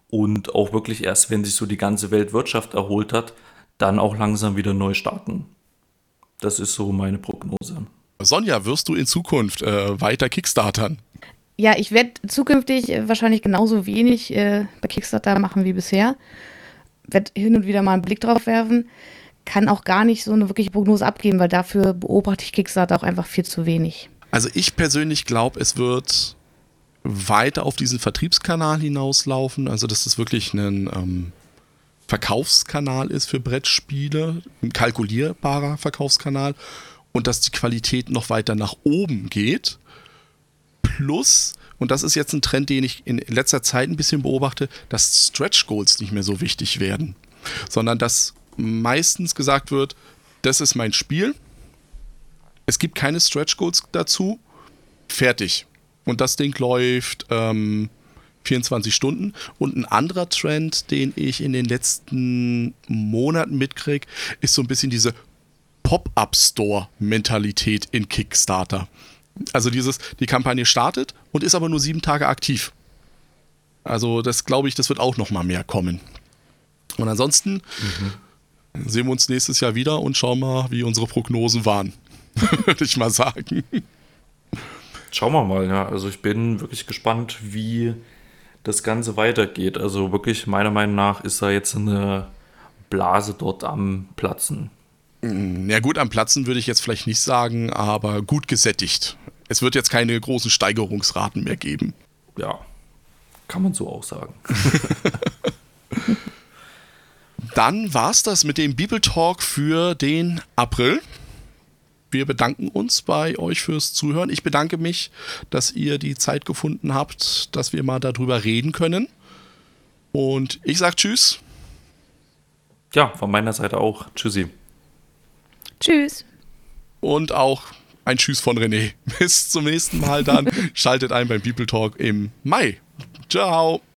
und auch wirklich erst, wenn sich so die ganze Weltwirtschaft erholt hat, dann auch langsam wieder neu starten. Das ist so meine Prognose. Sonja, wirst du in Zukunft äh, weiter Kickstartern? Ja, ich werde zukünftig äh, wahrscheinlich genauso wenig äh, bei Kickstarter machen wie bisher. Werde hin und wieder mal einen Blick drauf werfen. Kann auch gar nicht so eine wirkliche Prognose abgeben, weil dafür beobachte ich Kickstarter auch einfach viel zu wenig. Also ich persönlich glaube, es wird weiter auf diesen Vertriebskanal hinauslaufen. Also dass es wirklich ein ähm, Verkaufskanal ist für Brettspiele, ein kalkulierbarer Verkaufskanal und dass die Qualität noch weiter nach oben geht. Plus, und das ist jetzt ein Trend, den ich in letzter Zeit ein bisschen beobachte, dass Stretch Goals nicht mehr so wichtig werden, sondern dass meistens gesagt wird, das ist mein Spiel, es gibt keine Stretch Goals dazu, fertig. Und das Ding läuft ähm, 24 Stunden. Und ein anderer Trend, den ich in den letzten Monaten mitkriege, ist so ein bisschen diese Pop-up-Store-Mentalität in Kickstarter. Also dieses, die Kampagne startet und ist aber nur sieben Tage aktiv. Also das glaube ich, das wird auch noch mal mehr kommen. Und ansonsten mhm. sehen wir uns nächstes Jahr wieder und schauen mal, wie unsere Prognosen waren, würde ich mal sagen. Schauen wir mal, ja. Also ich bin wirklich gespannt, wie das Ganze weitergeht. Also wirklich, meiner Meinung nach, ist da jetzt eine Blase dort am Platzen. Mm, ja gut, am Platzen würde ich jetzt vielleicht nicht sagen, aber gut gesättigt. Es wird jetzt keine großen Steigerungsraten mehr geben. Ja, kann man so auch sagen. Dann war es das mit dem Bibeltalk für den April wir bedanken uns bei euch fürs Zuhören. Ich bedanke mich, dass ihr die Zeit gefunden habt, dass wir mal darüber reden können. Und ich sage Tschüss. Ja, von meiner Seite auch. Tschüssi. Tschüss. Und auch ein Tschüss von René. Bis zum nächsten Mal dann. Schaltet ein beim People Talk im Mai. Ciao.